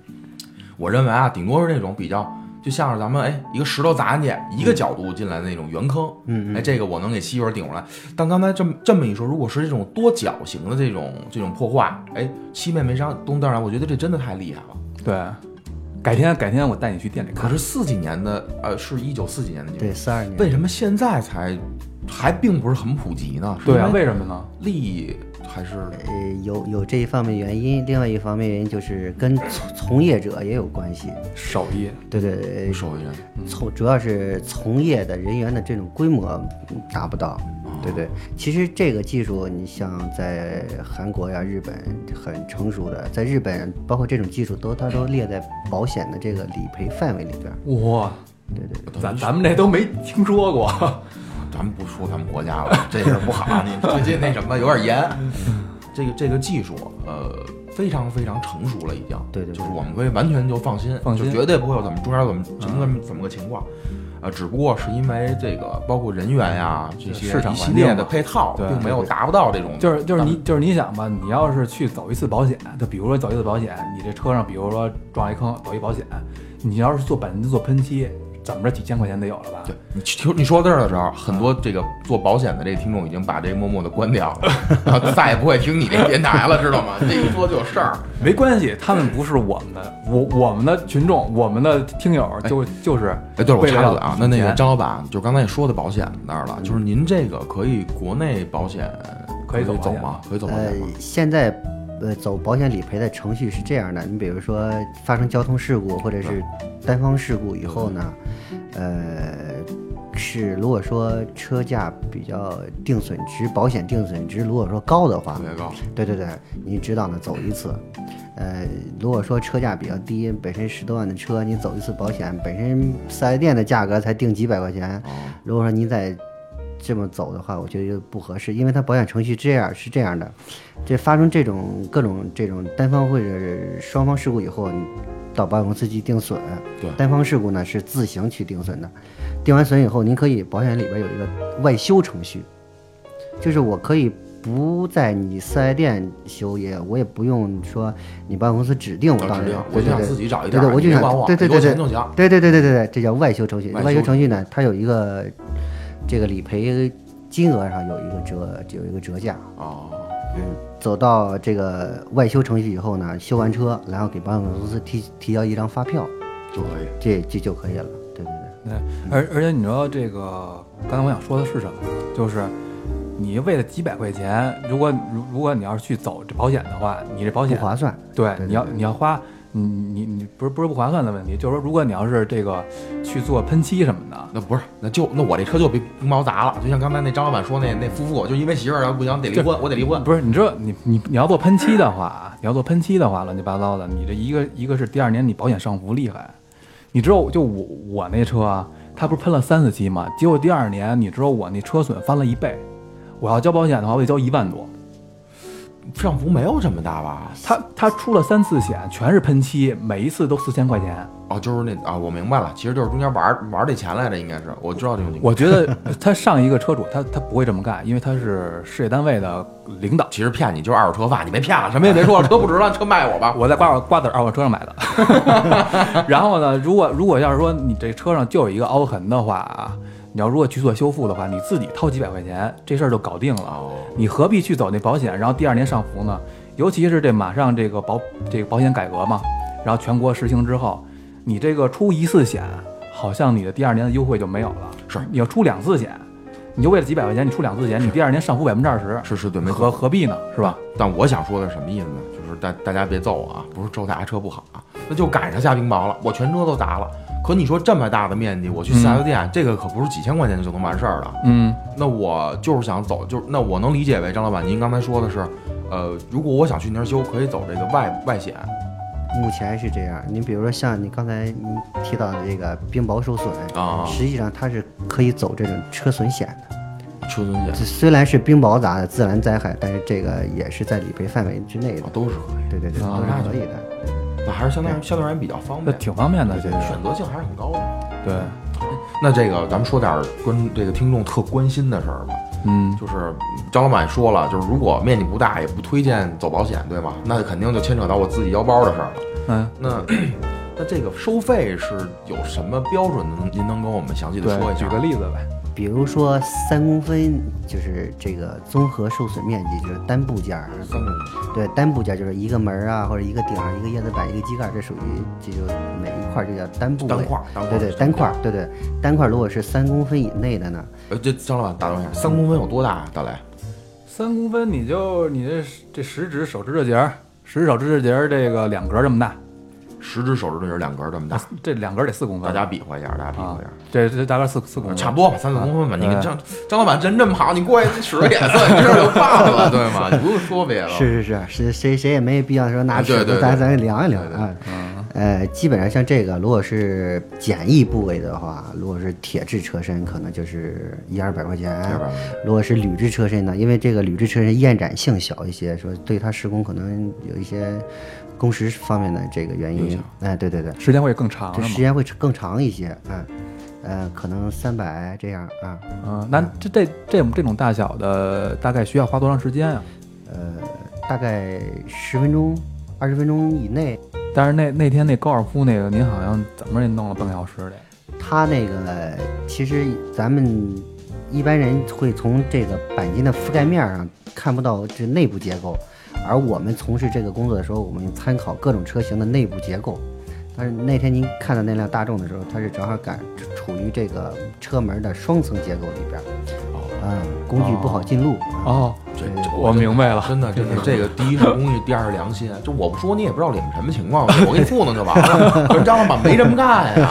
Speaker 2: 我认为啊，顶多是那种比较，就像是咱们哎一个石头砸进去，一个角度进来的那种圆坑，哎，这个我能给吸油顶出来。但刚才这么这么一说，如果是这种多角形的这种这种破坏，哎，漆面没伤，东当然，我觉得这真的太厉害了。
Speaker 1: 对，改天改天我带你去店里看。
Speaker 2: 可是四几年的，呃，是一九四几年的
Speaker 3: 对，三二年。
Speaker 2: 为什么现在才还并不是很普及呢？
Speaker 1: 对啊，
Speaker 2: 为
Speaker 1: 为什么呢？
Speaker 2: 利益还是
Speaker 3: 呃，有有这一方面原因，另外一方面原因就是跟从从业者也有关系。
Speaker 1: 少业
Speaker 3: 对对对，
Speaker 2: 手艺人？
Speaker 3: 从主要是从业的人员的这种规模嗯达不到。对对，其实这个技术，你像在韩国呀、日本很成熟的，在日本包括这种技术都它都列在保险的这个理赔范围里边儿。
Speaker 1: 哇，
Speaker 3: 对对，
Speaker 1: 咱咱们这都没听说过。
Speaker 2: 咱们不说咱们国家了，这事儿不好。你最近那什么有点严。这个这个技术，呃，非常非常成熟了，已经。
Speaker 3: 对对对
Speaker 2: 就是我们可以完全就放心，
Speaker 1: 放心
Speaker 2: 就绝对不会有怎么中间怎么怎么怎么怎么个情况。呃，只不过是因为这个包括人员呀这些
Speaker 1: 市场
Speaker 2: 一系列的配套，并没有达不到这种。
Speaker 1: 就是就是你就是你想吧，你要是去走一次保险，就比如说走一次保险，你这车上比如说撞一坑，走一保险，你要是做钣金做喷漆，怎么着几千块钱得有了吧？
Speaker 2: 对你听你说到这儿的时候，很多这个做保险的这个听众已经把这个默默的关掉了，然后再也不会听你这电台了，知道吗？这一说就有事儿。
Speaker 1: 没关系，他们不是我们的，我我们的群众，我们的听友就就是
Speaker 2: 哎，对了，我插个嘴啊，那那个张老板，就是刚才也说的保险那儿了，就是您这个可以国内保险
Speaker 1: 可以走
Speaker 2: 走吗？可以走保险
Speaker 3: 呃
Speaker 2: 吗？，
Speaker 3: 现在呃走保险理赔的程序是这样的，你比如说发生交通事故或者是单方事故以后呢，呃，是如果说车价比较定损值，保险定损值如果说高的话对对对，你知道呢，走一次。呃，如果说车价比较低，本身十多万的车，你走一次保险，本身四 S 店的价格才定几百块钱，如果说您再这么走的话，我觉得就不合适，因为它保险程序这样是这样的，这发生这种各种这种单方或者是双方事故以后，你到保险公司去定损。
Speaker 2: 对。
Speaker 3: 单方事故呢是自行去定损的，定完损以后，您可以保险里边有一个外修程序，就是我可以不在你四 S 店修也，我也不用说你保险公司指定我到那
Speaker 2: 指定
Speaker 3: 儿，对对对。
Speaker 2: 我就想自己找一
Speaker 3: 对对，我就想对。对对对。对对对，这叫外修程序。外修程序呢，它有一个这个理赔金额上有一个折，有一个折价。
Speaker 2: 哦，
Speaker 3: 嗯，走到这个外修程序以后呢，修完车，然后给保险公司提提交一张发票，
Speaker 2: 就可以。
Speaker 3: 这这就可以了。对对对。
Speaker 1: 对，而而且你知道这个，刚才我想说的是什么？就是你为了几百块钱，如果如如果你要是去走这保险的话，你这保险
Speaker 3: 不划算，
Speaker 1: 对，
Speaker 3: 对
Speaker 1: 你要你要花，你你你不是不是不划算的问题，就是说，如果你要是这个去做喷漆什么的，
Speaker 2: 那不是，那就那我这车就被冰雹砸了，就像刚才那张老板说那那夫妇，就因为媳妇儿要不行得离婚，我得离婚。
Speaker 1: 不是，你知道你你你要做喷漆的话啊，你要做喷漆的话，乱七八糟的，你这一个一个是第二年你保险上浮厉害，你知道就我我那车啊，它不是喷了三次漆吗？结果第二年你知道我那车损翻了一倍，我要交保险的话，我得交一万多。
Speaker 2: 上浮没有这么大吧？
Speaker 1: 他他出了三次险，全是喷漆，每一次都四千块钱。
Speaker 2: 哦，就是那啊，我明白了，其实就是中间玩玩这钱来着，应该是，我知道这种情况。
Speaker 1: 我觉得他上一个车主他他不会这么干，因为他是事业单位的领导。
Speaker 2: 其实骗你就是二手车贩，你别骗了，什么也别说了，车不值了，车卖我吧。
Speaker 1: 我在瓜瓜子二手车上买的。然后呢，如果如果要是说你这车上就有一个凹痕的话啊，你要如果去做修复的话，你自己掏几百块钱，这事儿就搞定了。
Speaker 2: 哦，
Speaker 1: 你何必去走那保险，然后第二年上浮呢？尤其是这马上这个保这个保险改革嘛，然后全国实行之后，你这个出一次险，好像你的第二年的优惠就没有了。
Speaker 2: 是
Speaker 1: 你要出两次险，你就为了几百块钱，你出两次险，你第二年上浮百分之二十，
Speaker 2: 是是对，没
Speaker 1: 何。何必呢？是吧？
Speaker 2: 但我想说的是什么意思呢？就是大大家别揍我啊，不是咒大家车不好啊，那就赶上下冰雹了，我全车都砸了。可你说这么大的面积，我去四 S 店，这个可不是几千块钱就能完事儿的。
Speaker 1: 嗯，
Speaker 2: 那我就是想走，就是那我能理解为张老板您刚才说的是，呃，如果我想去那儿修，可以走这个外外险。
Speaker 3: 目前是这样，你比如说像你刚才你提到的这个冰雹受损
Speaker 2: 啊
Speaker 3: 实际上它是可以走这种车损险的。
Speaker 2: 车损险
Speaker 3: 虽然是冰雹砸的自然灾害，但是这个也是在理赔范围之内的
Speaker 2: 啊。都是可以，
Speaker 3: 对对对，
Speaker 1: 啊
Speaker 3: 都是可以的。
Speaker 2: 那还是相对相对而言比较方
Speaker 1: 那
Speaker 2: 便，
Speaker 1: 挺方便的，这个
Speaker 2: 选择性还是很高的。
Speaker 1: 对，
Speaker 2: 那这个咱们说点儿关这个听众特关心的事儿吧，
Speaker 1: 嗯，
Speaker 2: 就是张老板说了，就是如果面积不大，也不推荐走保险，对吗？那肯定就牵扯到我自己腰包的事儿了。
Speaker 1: 嗯，
Speaker 2: 那那这个收费是有什么标准的？您能跟我们详细的
Speaker 1: 对
Speaker 2: 说一，下？
Speaker 1: 举个例子呗，
Speaker 3: 比如说三公分，就是这个综合受损面积，就是单部件儿。
Speaker 2: 三公分
Speaker 3: 对，单部件儿就是一个门儿啊，或者一个顶儿、一个叶子板、一个机盖儿，这属于这就每一块儿就叫单部位。
Speaker 2: 单块单块
Speaker 3: 对对，单块儿，对对，单块儿如果是三公分以内的呢，
Speaker 2: 呃，这张老板打断一下，三公分有多大啊？大雷？
Speaker 1: 三公分你就你这这食指手指头节儿，食指手指头节儿这个两格这么大，
Speaker 2: 十只手指头就是两根这么大，
Speaker 1: 这两格得四公分，
Speaker 2: 大家比划一下，大家比划
Speaker 1: 啊
Speaker 2: 一下。，
Speaker 1: 这这大概四四公分，
Speaker 2: 差不多吧，三四公分吧。你看张张老板人这么好，你过去使个眼色，你这就办了，对吗？你不用说别的。
Speaker 3: 是是是，谁谁谁也没必要说拿尺子咱
Speaker 2: 对对
Speaker 3: 咱量一量
Speaker 2: 对对
Speaker 3: 啊。呃，基本上像这个，如果是简易部位的话，如果是铁质车身，可能就是一二百块钱。
Speaker 2: 100块钱
Speaker 3: 如果是铝制车身呢，因为这个铝制车身延展性小一些，说对它施工可能有一些工时方面的这个原因。哎，对对对，
Speaker 1: 时间会更长？
Speaker 3: 时间会更长一些。嗯，呃，可能三百这样啊。
Speaker 1: 嗯，那这这这种这种大小的大概需要花多长时间啊？
Speaker 3: 呃，大概十分钟、二十分钟以内。
Speaker 1: 但是那那天那高尔夫那个，您好像怎么也弄了半个小时得。
Speaker 3: 他那个其实咱们一般人会从这个钣金的覆盖面上看不到这内部结构，而我们从事这个工作的时候，我们参考各种车型的内部结构。但是那天您看到那辆大众的时候，它是正好赶处于这个车门的双层结构里边儿，嗯，工具不好进入。啊
Speaker 1: 哦，
Speaker 2: 这
Speaker 1: 我明白了。
Speaker 2: 真的真的，这个第一是工具，第二是良心。就我不说，你也不知道里面什么情况，我给你糊弄就完了。可是张老板没这么干呀，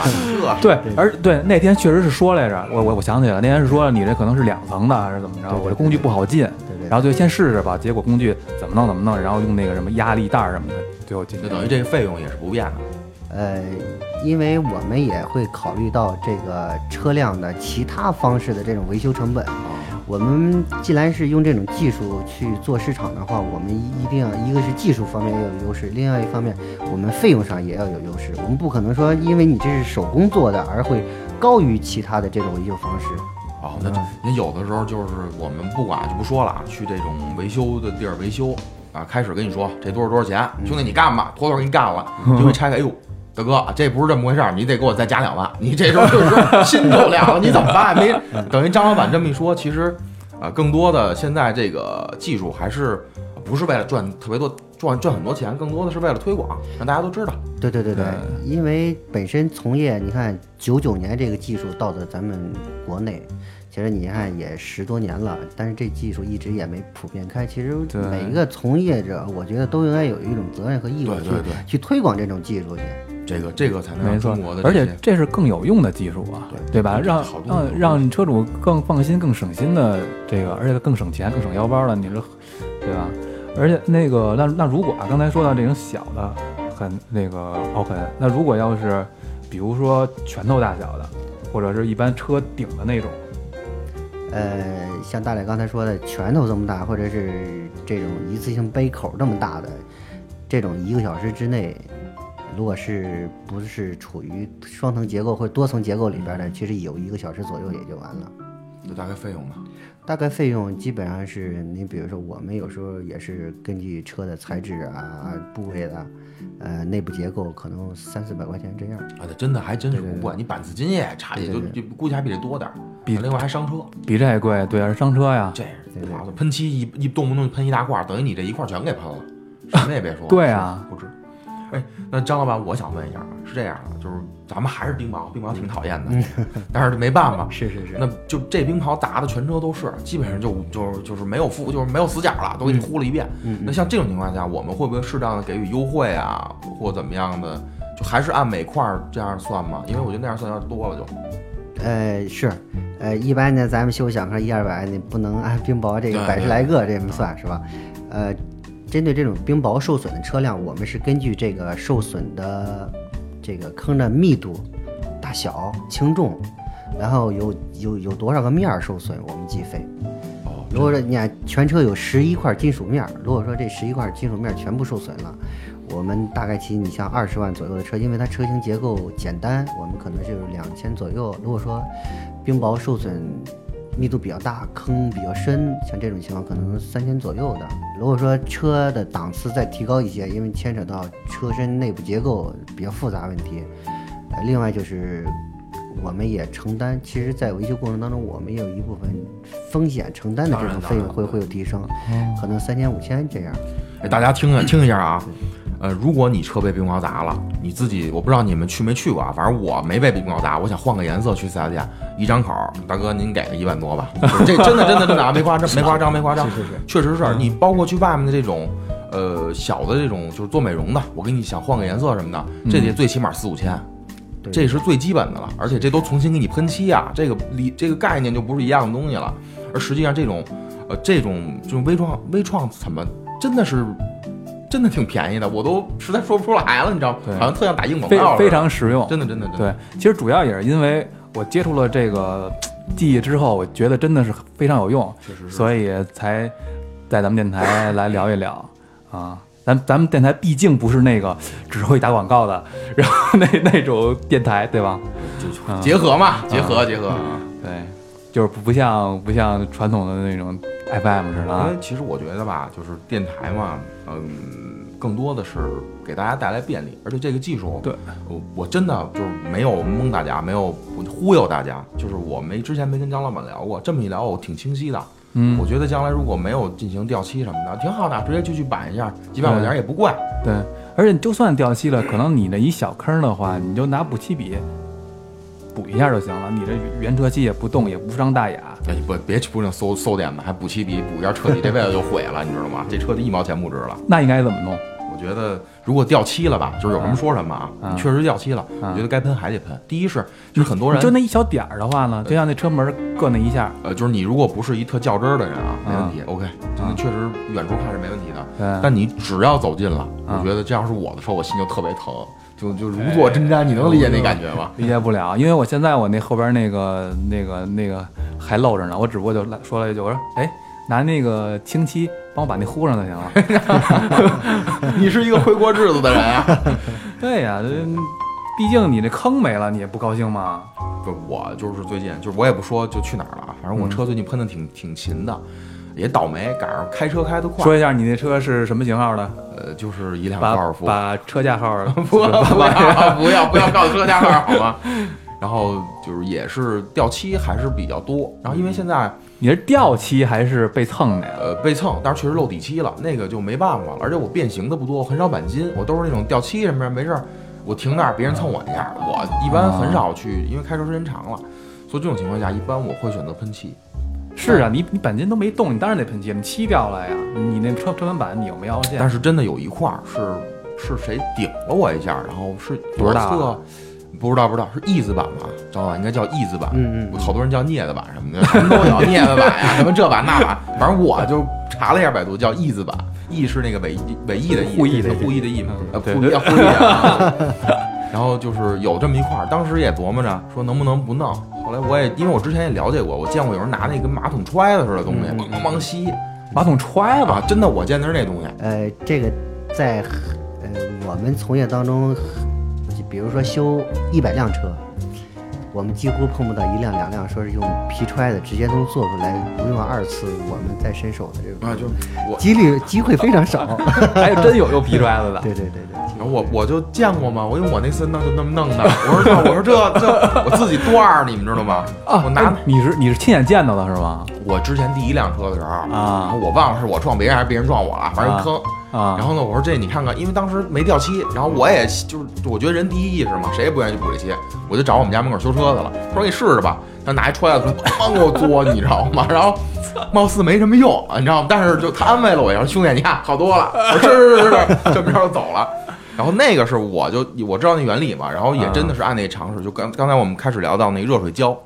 Speaker 2: 这
Speaker 1: 对，而对那天确实是说来着，我我我想起来了，那天是说你这可能是两层的，还是怎么着？我这工具不好进，
Speaker 3: 对对
Speaker 1: 然后就先试试吧。结果工具怎么弄怎么弄，然后用那个什么压力带儿什么的，最后
Speaker 2: 就等于这个费用也是不变的。
Speaker 3: 呃，因为我们也会考虑到这个车辆的其他方式的这种维修成本。我们既然是用这种技术去做市场的话，我们一定要一个是技术方面要有优势，另外一方面我们费用上也要有优势。我们不可能说因为你这是手工做的而会高于其他的这种维修方式。
Speaker 2: 哦，那您有的时候就是我们不管就不说了啊，去这种维修的地儿维修啊，开始跟你说这多少多少钱，兄弟你干吧，妥妥给你干了，就会拆开，哎呦。大哥，这不是这么回事儿，你得给我再加两万。你这时候就是心就凉了，你怎么办？没 等于张老板这么一说，其实啊、更多的现在这个技术还是不是为了赚特别多赚赚很多钱，更多的是为了推广，让大家都知道。
Speaker 3: 对对对对，因为本身从业，你看九九年这个技术到的咱们国内，其实你看也十多年了，但是这技术一直也没普遍开。其实每一个从业者，我觉得都应该有一种责任和义务去
Speaker 2: 对对对
Speaker 3: 去推广这种技术去。
Speaker 2: 这个这个才能
Speaker 1: 没错
Speaker 2: 让中国的，
Speaker 1: 而且
Speaker 2: 这
Speaker 1: 是更有用的技术啊，对对吧？让让让车主更放心、更省心的这个，而且更省钱、更省腰包了，你说对吧？而且那个，那那如果啊，刚才说到这种小的，很那个凹痕，那如果要是比如说拳头大小的，或者是一般车顶的那种，
Speaker 3: 呃，像大磊刚才说的，拳头这么大，或者是这种一次性杯口这么大的，这种一个小时之内，如果是不是处于双层结构或多层结构里边的，其实有一个小时左右也就完了。
Speaker 2: 这大概费用呢？
Speaker 3: 大概费用基本上是你比如说我们有时候也是根据车的材质啊、部位的，呃，内部结构可能三四百块钱这样。
Speaker 2: 啊，这真的还真是不贵。你板子金也差，也就就估计还比这多点儿。
Speaker 1: 比
Speaker 2: 另外还伤车，
Speaker 1: 比这还贵，对，而伤车呀，
Speaker 2: 这是喷漆一一动不动喷一大块儿，等于你这一块儿全给喷了，什么也别说。
Speaker 1: 对啊
Speaker 2: 不值。哎，那张老板，我想问一下啊，是这样的，就是咱们还是冰雹，冰雹挺讨厌的，但是没办法，
Speaker 3: 是是是，
Speaker 2: 那就这冰雹砸的全车都是，基本上就就是就是没有负就是没有死角了，都给你呼了一遍。
Speaker 3: 嗯
Speaker 2: 那像这种情况下，我们会不会适当的给予优惠啊，或怎么样的？就还是按每块儿这样算吗？因为我觉得那样算有点多了就。
Speaker 3: 呃是，呃一般呢咱们修小车一二百，你不能按冰雹这个百十来个这么算是吧？呃，针对这种冰雹受损的车辆，我们是根据这个受损的这个坑的密度、大小、轻重，然后有有有多少个面儿受损，我们计费。
Speaker 2: 哦，
Speaker 3: 如果说你看全车有十一块金属面儿，如果说这十一块金属面儿全部受损了，我们大概其你像二十万左右的车，因为它车型结构简单，我们可能就是两千左右。如果说冰雹受损密度比较大，坑比较深，像这种情况可能三千左右的。如果说车的档次再提高一些，因为牵扯到车身内部结构比较复杂问题，呃，另外就是我们也承担，其实，在维修过程当中，我们也有一部分风险承担的这种费用会会有提升，可能三千五千这样。
Speaker 2: 哎，大家听啊听一下啊，呃，如果你车被冰雹砸了，你自己我不知道你们去没去过啊，反正我没被冰雹砸，我想换个颜色去四 S 店，一张口，大哥您给个一万多吧，这真的真的真的啊，没夸张，没夸张，没夸张，
Speaker 3: 是是是
Speaker 2: 确实是你包括去外面的这种。呃，小的这种就是做美容的，我给你想换个颜色什么的，这得最起码四五千，
Speaker 3: 对
Speaker 2: 这是最基本的了，而且这都重新给你喷漆啊，这个理这个概念就不是一样的东西了。而实际上这种，呃，这种这种微创微创怎么真的是真的挺便宜的，我都实在说不出来了，你知道吗？好像特像打硬广告
Speaker 1: 非常实用。
Speaker 2: 真的真的。
Speaker 1: 对，其实主要也是因为我接触了这个技艺之后，我觉得真的是非常有用，
Speaker 2: 确实是。
Speaker 1: 所以才在咱们电台来聊一聊啊。咱咱们电台毕竟不是那个只会打广告的，然后那那种电台，对吧？
Speaker 2: 就结合嘛，结合结合。啊
Speaker 1: 对，就是不不像不像传统的那种 FM 似的
Speaker 2: 因
Speaker 1: 啊
Speaker 2: 为。其实我觉得吧，就是电台嘛，嗯，更多的是给大家带来便利，而且这个技术，
Speaker 1: 对
Speaker 2: 我我真的就是没有蒙大家，没有忽悠大家，就是我没之前没跟张老板聊过，这么一聊我挺清晰的。
Speaker 1: 嗯
Speaker 2: 我觉得将来如果没有进行掉漆什么的，挺好的，直接就去板一下，几百块钱也不贵。
Speaker 1: 对，而且就算掉漆了，可能你那一小坑的话，你就拿补漆笔补一下就行了，你这原车漆也不动，也不伤大雅。
Speaker 2: 哎，不别去不那馊馊点子，还补漆笔补一下彻底，这辈子就毁了，你知道吗？这车就一毛钱不值了。
Speaker 1: 那应该怎么弄？
Speaker 2: 我觉得如果掉漆了吧，就是有什么说什么啊，
Speaker 1: 嗯。
Speaker 2: 确实掉漆了，
Speaker 1: 嗯。
Speaker 2: 我觉得该喷还得喷。第一是就是很多人
Speaker 1: 就那一小点儿的话呢，就像那车门硌那一下，
Speaker 2: 呃，就是你如果不是一特较真儿的人啊，没问
Speaker 1: 嗯
Speaker 2: 题，OK，真的确实远处看是没问题的。
Speaker 1: 对。
Speaker 2: 但你只要走近了，
Speaker 1: 嗯。
Speaker 2: 我觉得这要是我的车，我心就特别疼，就就如坐针毡，你能理解那感觉吗？
Speaker 1: 理解不了，因为我现在我那后边那个那个那个还露着呢，我只不过就来说了一句，我说哎，拿那个清漆帮我把那糊上就行了。
Speaker 2: 你是一个回国日子的人啊。
Speaker 1: 对呀、这毕竟你这坑没了，你也不高兴吗？
Speaker 2: 不，我就是最近，就是我也不说就去哪儿了啊，反正我车最近喷的挺挺勤的，也倒霉，赶上开车开得快
Speaker 1: 说，一下你那车是什么型号的？
Speaker 2: 呃，就是一辆高尔夫，
Speaker 1: 把车架号
Speaker 2: 不不要不要不要告诉车架号好吗？然后就是也是掉漆还是比较多，然后因为现在
Speaker 1: 你是掉漆还是被蹭的呀？
Speaker 2: 呃被蹭，但是确实漏底漆了，那个就没办法了，而且我变形的不多，我很少钣金，我都是那种掉漆什么的没事儿，我停那儿别人蹭我一下，我一般很少去，因为开车时间长了，所以这种情况下一般我会选择喷漆。
Speaker 1: 是啊，你你钣金都没动，你当然得喷漆，你漆掉了呀。你那车车门板你有没有凹陷？
Speaker 2: 但是真的有一块儿是是谁顶了我一下，然后是
Speaker 1: 不知道啊
Speaker 2: 左侧，不知道不知道是 E 字板吧？张老板应该叫 E 字板，
Speaker 3: 嗯嗯嗯。
Speaker 2: 好多人叫镊子板什么的，什么都有，镊子板呀，什么这板那板，反正我就查了一下百度，叫 E 字板，E 是那个伪伪意的意，
Speaker 1: 护翼的
Speaker 2: 护翼的翼嘛，呃，
Speaker 1: 对。
Speaker 2: 护翼护翼啊。然后就是有这么一块儿，当时也琢磨着说能不能不弄，后来我也因为我之前也了解过，我见过有人拿那跟马桶揣子似的东西，
Speaker 3: 嗯
Speaker 2: 梆梆梆吸。
Speaker 1: 马桶揣子？
Speaker 2: 啊，真的我见的是那东西。
Speaker 3: 呃，这个在呃我们从业当中，比如说修一百辆车，我们几乎碰不到一辆两辆说是用皮揣的，直接能做出来，不用二次我们再伸手的这种
Speaker 2: 啊，就我
Speaker 3: 几率机会非常少。
Speaker 1: 还有真有用皮揣子的。
Speaker 3: 对对对对，
Speaker 2: 然后我我就见过嘛，我因为我那次弄就那么弄的，我说这我说这这我自己断儿，你们知道吗？
Speaker 1: 啊，
Speaker 2: 我拿
Speaker 1: 哎你是你是亲眼见到的是吗？
Speaker 2: 我之前第一辆车的时候
Speaker 1: 啊
Speaker 2: 我忘了是我撞别人还是别人撞我了，反正坑。
Speaker 1: 啊，啊
Speaker 2: 然后呢，我说这你看看，因为当时没掉漆，然后我也就是我觉得人第一意识嘛，谁也不愿意去补这漆，我就找我们家门口修车的了，说你试试吧。他拿一揣子出来，梆给我作，你知道吗？然后貌似没什么用，你知道吗？但是就他安慰了我一下，兄弟，你看好多了。我说是是是是，这么着就走了。然后那个是我就我知道那原理嘛，然后也真的是按那尝试。就刚刚才我们开始聊到那热水胶，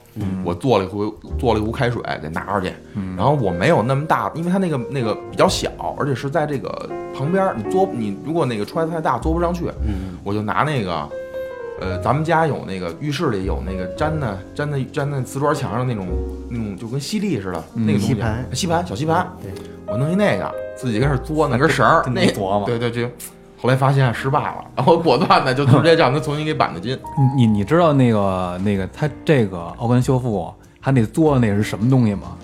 Speaker 2: 我做了一壶做了一壶开水给拿出去，然后我没有那么大，因为它那个那个比较小，而且是在这个旁边儿，你嘬你如果那个出来太大嘬不上去，
Speaker 3: 嗯，
Speaker 2: 我就拿那个，呃，咱们家有那个浴室里有那个粘的粘的粘在瓷砖墙上那种那种就跟吸力似的、那个东西，
Speaker 3: 吸盘。
Speaker 2: 吸盘小吸盘，
Speaker 3: 对，
Speaker 2: 我弄一那个自己跟那儿嘬那根绳儿，那
Speaker 1: 能琢磨。
Speaker 2: 对对对，后来发现失败了，然后果断的就直接让他重新给板的筋。
Speaker 1: 你你知道那个那个他这个凹根修复它那做的那个是什么东西吗？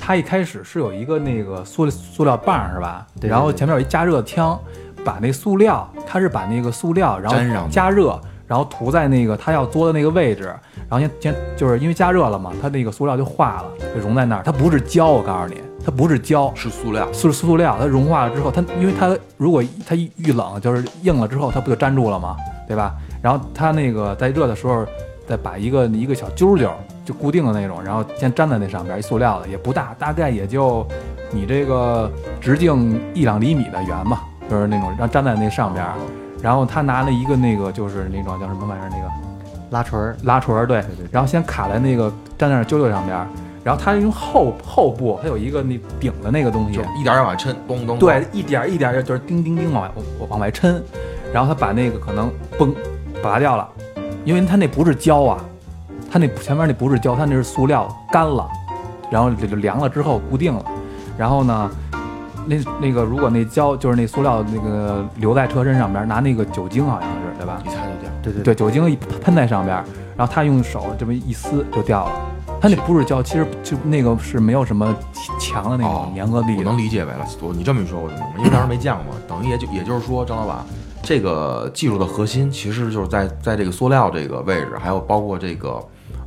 Speaker 1: 他一开始是有一个那个塑塑料棒儿是吧？
Speaker 3: 对对
Speaker 1: 然后前面有一加热枪，把那塑料，他是把那个塑料然后
Speaker 2: 粘上
Speaker 1: 加热，然后涂在那个他要做的那个位置，然后先先就是因为加热了嘛，它那个塑料就化了，就融在那儿。它不是胶，我告诉你，它不是胶，
Speaker 2: 是塑料，
Speaker 1: 塑塑料，它融化了之后，它因为它如果它一遇冷，就是硬了之后，它不就粘住了吗？对吧？然后它那个在热的时候，再把一个一个小揪揪就固定的那种，然后先粘在那上边，一塑料的也不大，大概也就你这个直径一两厘米的圆嘛，就是那种，然后粘在那上边。然后他拿了一个那个就是那种叫什么玩意儿那个
Speaker 3: 拉锤儿，
Speaker 1: 拉锤儿，对，
Speaker 3: 对对
Speaker 1: 然后先卡在那个粘在那揪揪上边，然后它用后后部它有一个那顶的那个东西
Speaker 2: 就，一点点儿往抻，咚咚。
Speaker 1: 对，一点儿一点儿就是叮叮叮往外往往外抻，然后它把那个可能嘣拔掉了，因为它那不是胶啊，它那前面那不是胶，它那是塑料干了，然后就凉了之后固定了，然后呢，那那个如果那胶就是那塑料那个留在车身上边，拿那个酒精好像是对吧？
Speaker 2: 一擦就掉。
Speaker 3: 对对
Speaker 1: 对，酒精一喷在上边，然后他用手这么一撕就掉了。它那不是胶，其实就那个是没有什么强的那
Speaker 2: 哦
Speaker 1: 种粘合力的。
Speaker 2: 我能理解为了。我你这么一说，我就明白，因为当时没见过嘛，等于也就也就是说，张老板这个技术的核心其实就是在在这个塑料这个位置，还有包括这个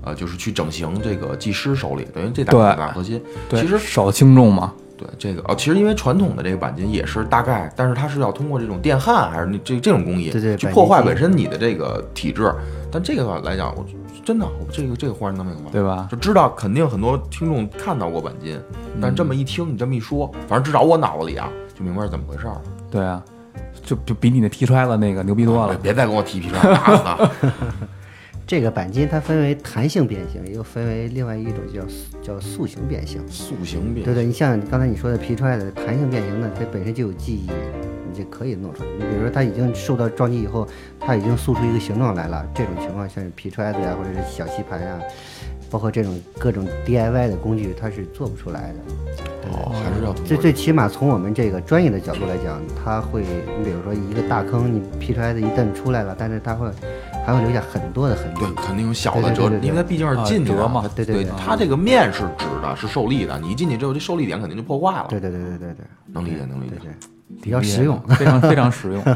Speaker 2: 呃，就是去整形这个技师手里，等于这
Speaker 1: 对
Speaker 2: 两大核心。
Speaker 1: 对，
Speaker 2: 其实
Speaker 1: 少轻重嘛，
Speaker 2: 对这个哦，其实因为传统的这个钣金也是大概，但是它是要通过这种电焊还是那这这种工艺，
Speaker 3: 对对
Speaker 2: 去破坏本身你的这个体质。但这个的话来讲，我真的我这个这个忽然能明白，
Speaker 1: 对吧？
Speaker 2: 就知道肯定很多听众看到过钣金，但这么一听你这么一说，反正至少我脑子里啊就明白是怎么回事儿了。
Speaker 1: 对啊，就就比你那劈揣子那个牛逼多了。
Speaker 2: 别再跟我提皮川打死他。
Speaker 3: 这个钣金它分为弹性变形，又分为另外一种叫叫塑形变形。
Speaker 2: 塑形变
Speaker 3: 对对，你像刚才你说的皮揣的弹性变形呢，它本身就有记忆，你就可以弄出来。你比如说它已经受到撞击以后，它已经塑出一个形状来了，这种情况像是皮揣子呀，或者是小吸盘呀，包括这种各种 DIY 的工具，它是做不出来的。
Speaker 2: 哦，还是要
Speaker 3: 最最起码从我们这个专业的角度来讲，它会，你比如说一个大坑，你皮揣子一旦出来了，但是它会还会留下很多的痕迹。
Speaker 2: 对，肯定有小的折
Speaker 3: 对对对，对对
Speaker 2: 因为它毕竟是进
Speaker 1: 折嘛
Speaker 3: 对对对
Speaker 2: 它这个面是直的，是受力的，你一进去之后，这受力点肯定就破坏了。
Speaker 3: 对对对对对对，
Speaker 2: 能理解，能理解。
Speaker 3: 比较实用。
Speaker 1: 非常非常实用。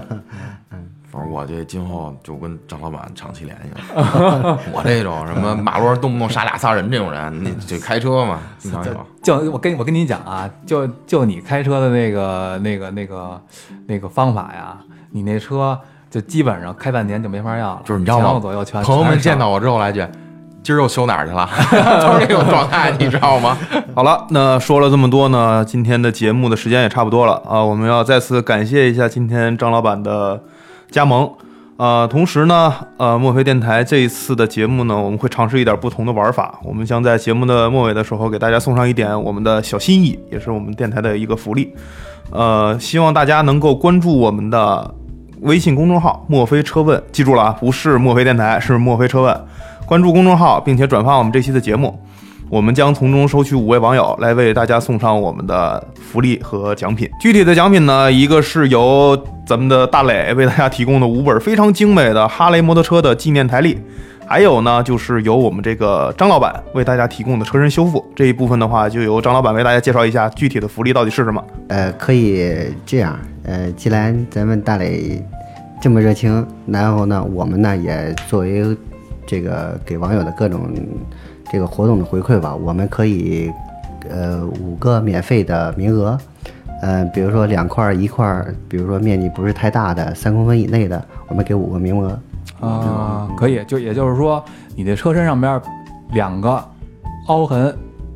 Speaker 2: 反正我这今后就跟张老板长期联系了。我这种什么马路上动不动杀俩仨人这种人，你这开车嘛，经常有。
Speaker 1: 就我跟我跟你讲啊，就就你开车的那个那个那个那个方法呀，你那车就基本上开半年就没法要了，
Speaker 2: 就是你知道吗
Speaker 1: 前后左右全
Speaker 2: 朋友们见到
Speaker 1: 我
Speaker 2: 我之后来句：“今儿又修哪儿去了？” 都是这种状态，你知道吗？
Speaker 4: 好了，那说了这么多呢，今天的节目的时间也差不多了啊，我们要再次感谢一下今天张老板的加盟。呃，同时呢，呃，墨菲电台这一次的节目呢，我们会尝试一点不同的玩法。我们将在节目的末尾的时候给大家送上一点我们的小心意，也是我们电台的一个福利。呃，希望大家能够关注我们的微信公众号“墨菲车问”，记住了啊，不是墨菲电台，是墨菲车问。关注公众号，并且转发我们这期的节目。我们将从中收取五位网友来为大家送上我们的福利和奖品。具体的奖品呢，一个是由咱们的大磊为大家提供的五本非常精美的哈雷摩托车的纪念台历，还有呢就是由我们这个张老板为大家提供的车身修复这一部分的话，就由张老板为大家介绍一下具体的福利到底是什么。
Speaker 3: 呃，可以这样，呃，既然咱们大磊这么热情，然后呢，我们呢也作为这个给网友的各种这个活动的回馈吧，我们可以呃五个免费的名额，呃，比如说两块一块，比如说面积不是太大的，三公分以内的，我们给五个名额。
Speaker 1: 啊，可以，就也就是说，你的车身上边两个凹痕，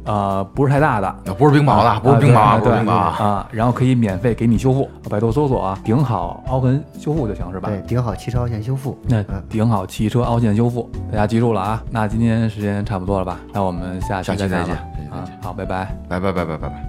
Speaker 1: 呃，不是太大的，
Speaker 2: 不是冰雹的，不是冰雹啊，不是冰雹啊。
Speaker 1: 啊，然后可以免费给你修复，百度搜索啊，顶好凹痕修复就行，是吧？
Speaker 3: 对，顶好汽车凹陷修复。
Speaker 1: 那
Speaker 3: 嗯
Speaker 1: 顶好汽车凹陷修复，大家记住了啊。那今天时间差不多了吧？那我们下
Speaker 2: 下期再见
Speaker 1: 期再见吧
Speaker 2: 下期再见，
Speaker 1: 啊好，拜拜。
Speaker 2: 拜拜拜拜拜拜。